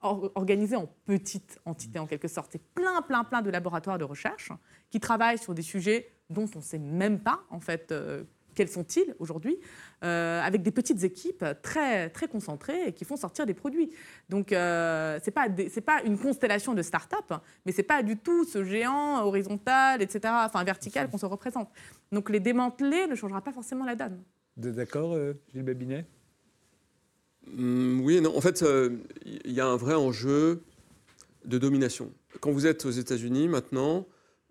Speaker 2: organisé en petites entités, en quelque sorte. C'est plein, plein, plein de laboratoires de recherche qui travaillent sur des sujets dont on ne sait même pas, en fait, quels sont-ils aujourd'hui, euh, avec des petites équipes très, très concentrées et qui font sortir des produits. Donc, euh, ce n'est pas, pas une constellation de start-up, mais ce n'est pas du tout ce géant horizontal, etc., enfin vertical qu'on se représente. Donc, les démanteler ne changera pas forcément la donne.
Speaker 1: Vous êtes d'accord, euh, Gilles Babinet?
Speaker 3: Hum, Oui non. En fait, il y a un vrai enjeu de domination. Quand vous êtes aux États-Unis maintenant,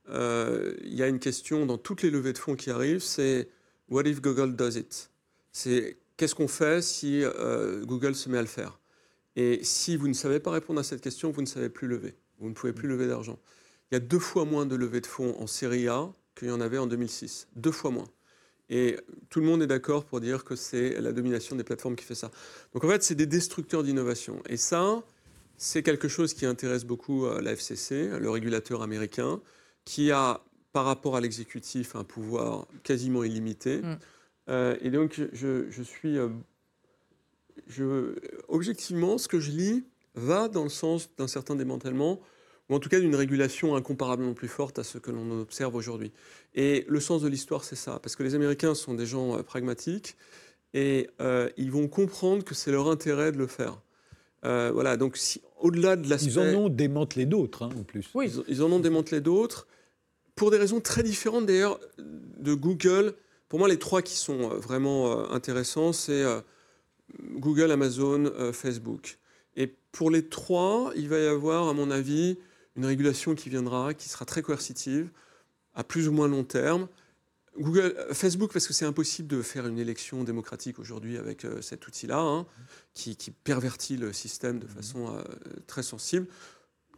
Speaker 3: il y a une question dans toutes les levées de fonds qui arrivent, c'est What if Google does it? C'est qu'est-ce qu'on fait si euh, Google se met à le faire? Et si vous ne savez pas répondre à cette question, vous ne savez plus lever. Vous ne pouvez plus lever d'argent. Il y a deux fois moins de levées de fonds en série A qu'il y en avait en 2006. Deux fois moins. Et tout le monde est d'accord pour dire que c'est la domination des plateformes qui fait ça. Donc en fait, c'est des destructeurs d'innovation. Et ça, c'est quelque chose qui intéresse beaucoup euh, la FCC, le régulateur américain, qui a par rapport à l'exécutif un pouvoir quasiment illimité. Mm. Euh, et donc, je, suis. Euh, je, objectivement, ce que je lis va dans le sens d'un certain démantèlement, ou en tout cas d'une régulation incomparablement plus forte à ce que l'on observe aujourd'hui. Et le sens de l'histoire, c'est ça, parce que les Américains sont des gens euh, pragmatiques et ils vont comprendre que c'est leur intérêt de le faire. voilà, donc si, au-delà de l'aspect...
Speaker 1: Ils en ont démantelé d'autres, hein, en plus.
Speaker 3: Oui, ils, ils en ont démantelé d'autres pour des raisons très différentes d'ailleurs de Google. Pour moi, les trois qui sont euh, vraiment euh, intéressants, c'est euh, Google, Amazon, Facebook. Et pour les trois, il va y avoir, à mon avis, une régulation qui viendra, qui sera très coercitive, à plus ou moins long terme. Google, Facebook, parce que c'est impossible de faire une élection démocratique aujourd'hui avec cet outil-là, hein, qui, pervertit le système de façon très sensible.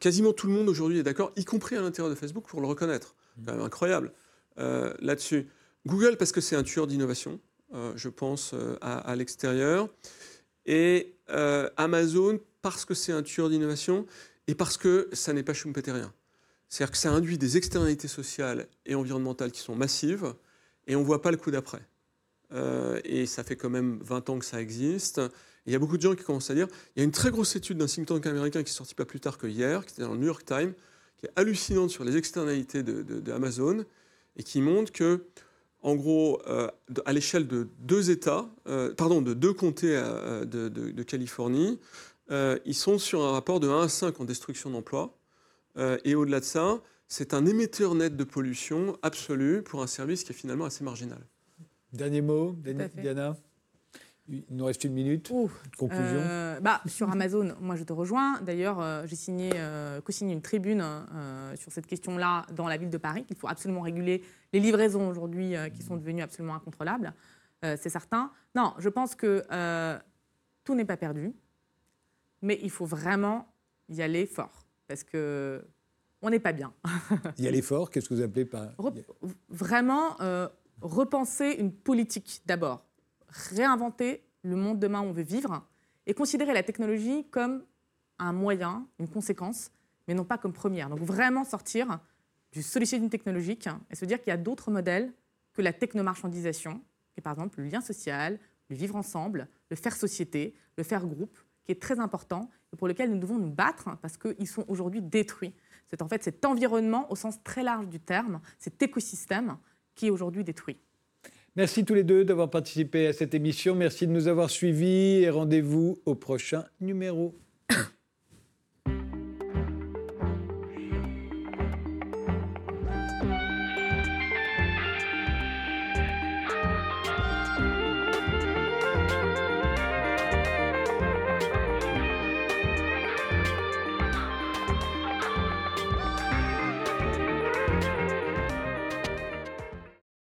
Speaker 3: Quasiment tout le monde aujourd'hui est d'accord, y compris à l'intérieur de Facebook, pour le reconnaître. Quand même incroyable là-dessus. Google, parce que c'est un tueur d'innovation, je pense, à l'extérieur. Et Amazon, parce que c'est un tueur d'innovation et parce que ça n'est pas schumpeterien. C'est-à-dire que ça induit des externalités sociales et environnementales qui sont massives et on ne voit pas le coup d'après. Euh, et ça fait quand même 20 ans que ça existe. il y a beaucoup de gens qui commencent à dire, il y a une très grosse étude d'un think tank américain qui est sortie pas plus tard que hier, qui était dans le New York Times, qui est hallucinante sur les externalités d'Amazon et qui montre que, en gros, euh, à l'échelle de deux États, euh, pardon, de deux comtés de, de, Californie, ils sont sur un rapport de 1 à 5 en destruction d'emplois. Euh, et au-delà de ça, c'est un émetteur net de pollution absolu pour un service qui est finalement assez marginal.
Speaker 1: Dernier mot, Diana? Il nous reste une minute. Conclusion. Euh,
Speaker 2: bah, sur Amazon, moi je te rejoins. D'ailleurs, euh, j'ai signé, co-signé une tribune sur cette question-là dans la ville de Paris. Il faut absolument réguler les livraisons aujourd'hui qui sont devenues absolument incontrôlables. c'est certain. Non, je pense que tout n'est pas perdu, mais il faut vraiment y aller fort parce que on n'est pas bien.
Speaker 1: Y a l'effort, qu'est-ce que vous appelez par...
Speaker 2: vraiment euh, repenser une politique d'abord, réinventer le monde demain où on veut vivre et considérer la technologie comme un moyen, une conséquence, mais non pas comme première. Donc vraiment sortir du solutionnisme technologique et se dire qu'il y a d'autres modèles que la technomarchandisation, qui est par exemple le lien social, le vivre ensemble, le faire société, le faire groupe, qui est très important et pour lequel nous devons nous battre parce qu'ils sont aujourd'hui détruits. C'est en fait cet environnement au sens très large du terme, cet écosystème qui est aujourd'hui détruit.
Speaker 1: Merci tous les deux d'avoir participé à cette émission. Merci de nous avoir suivis et rendez-vous au prochain numéro.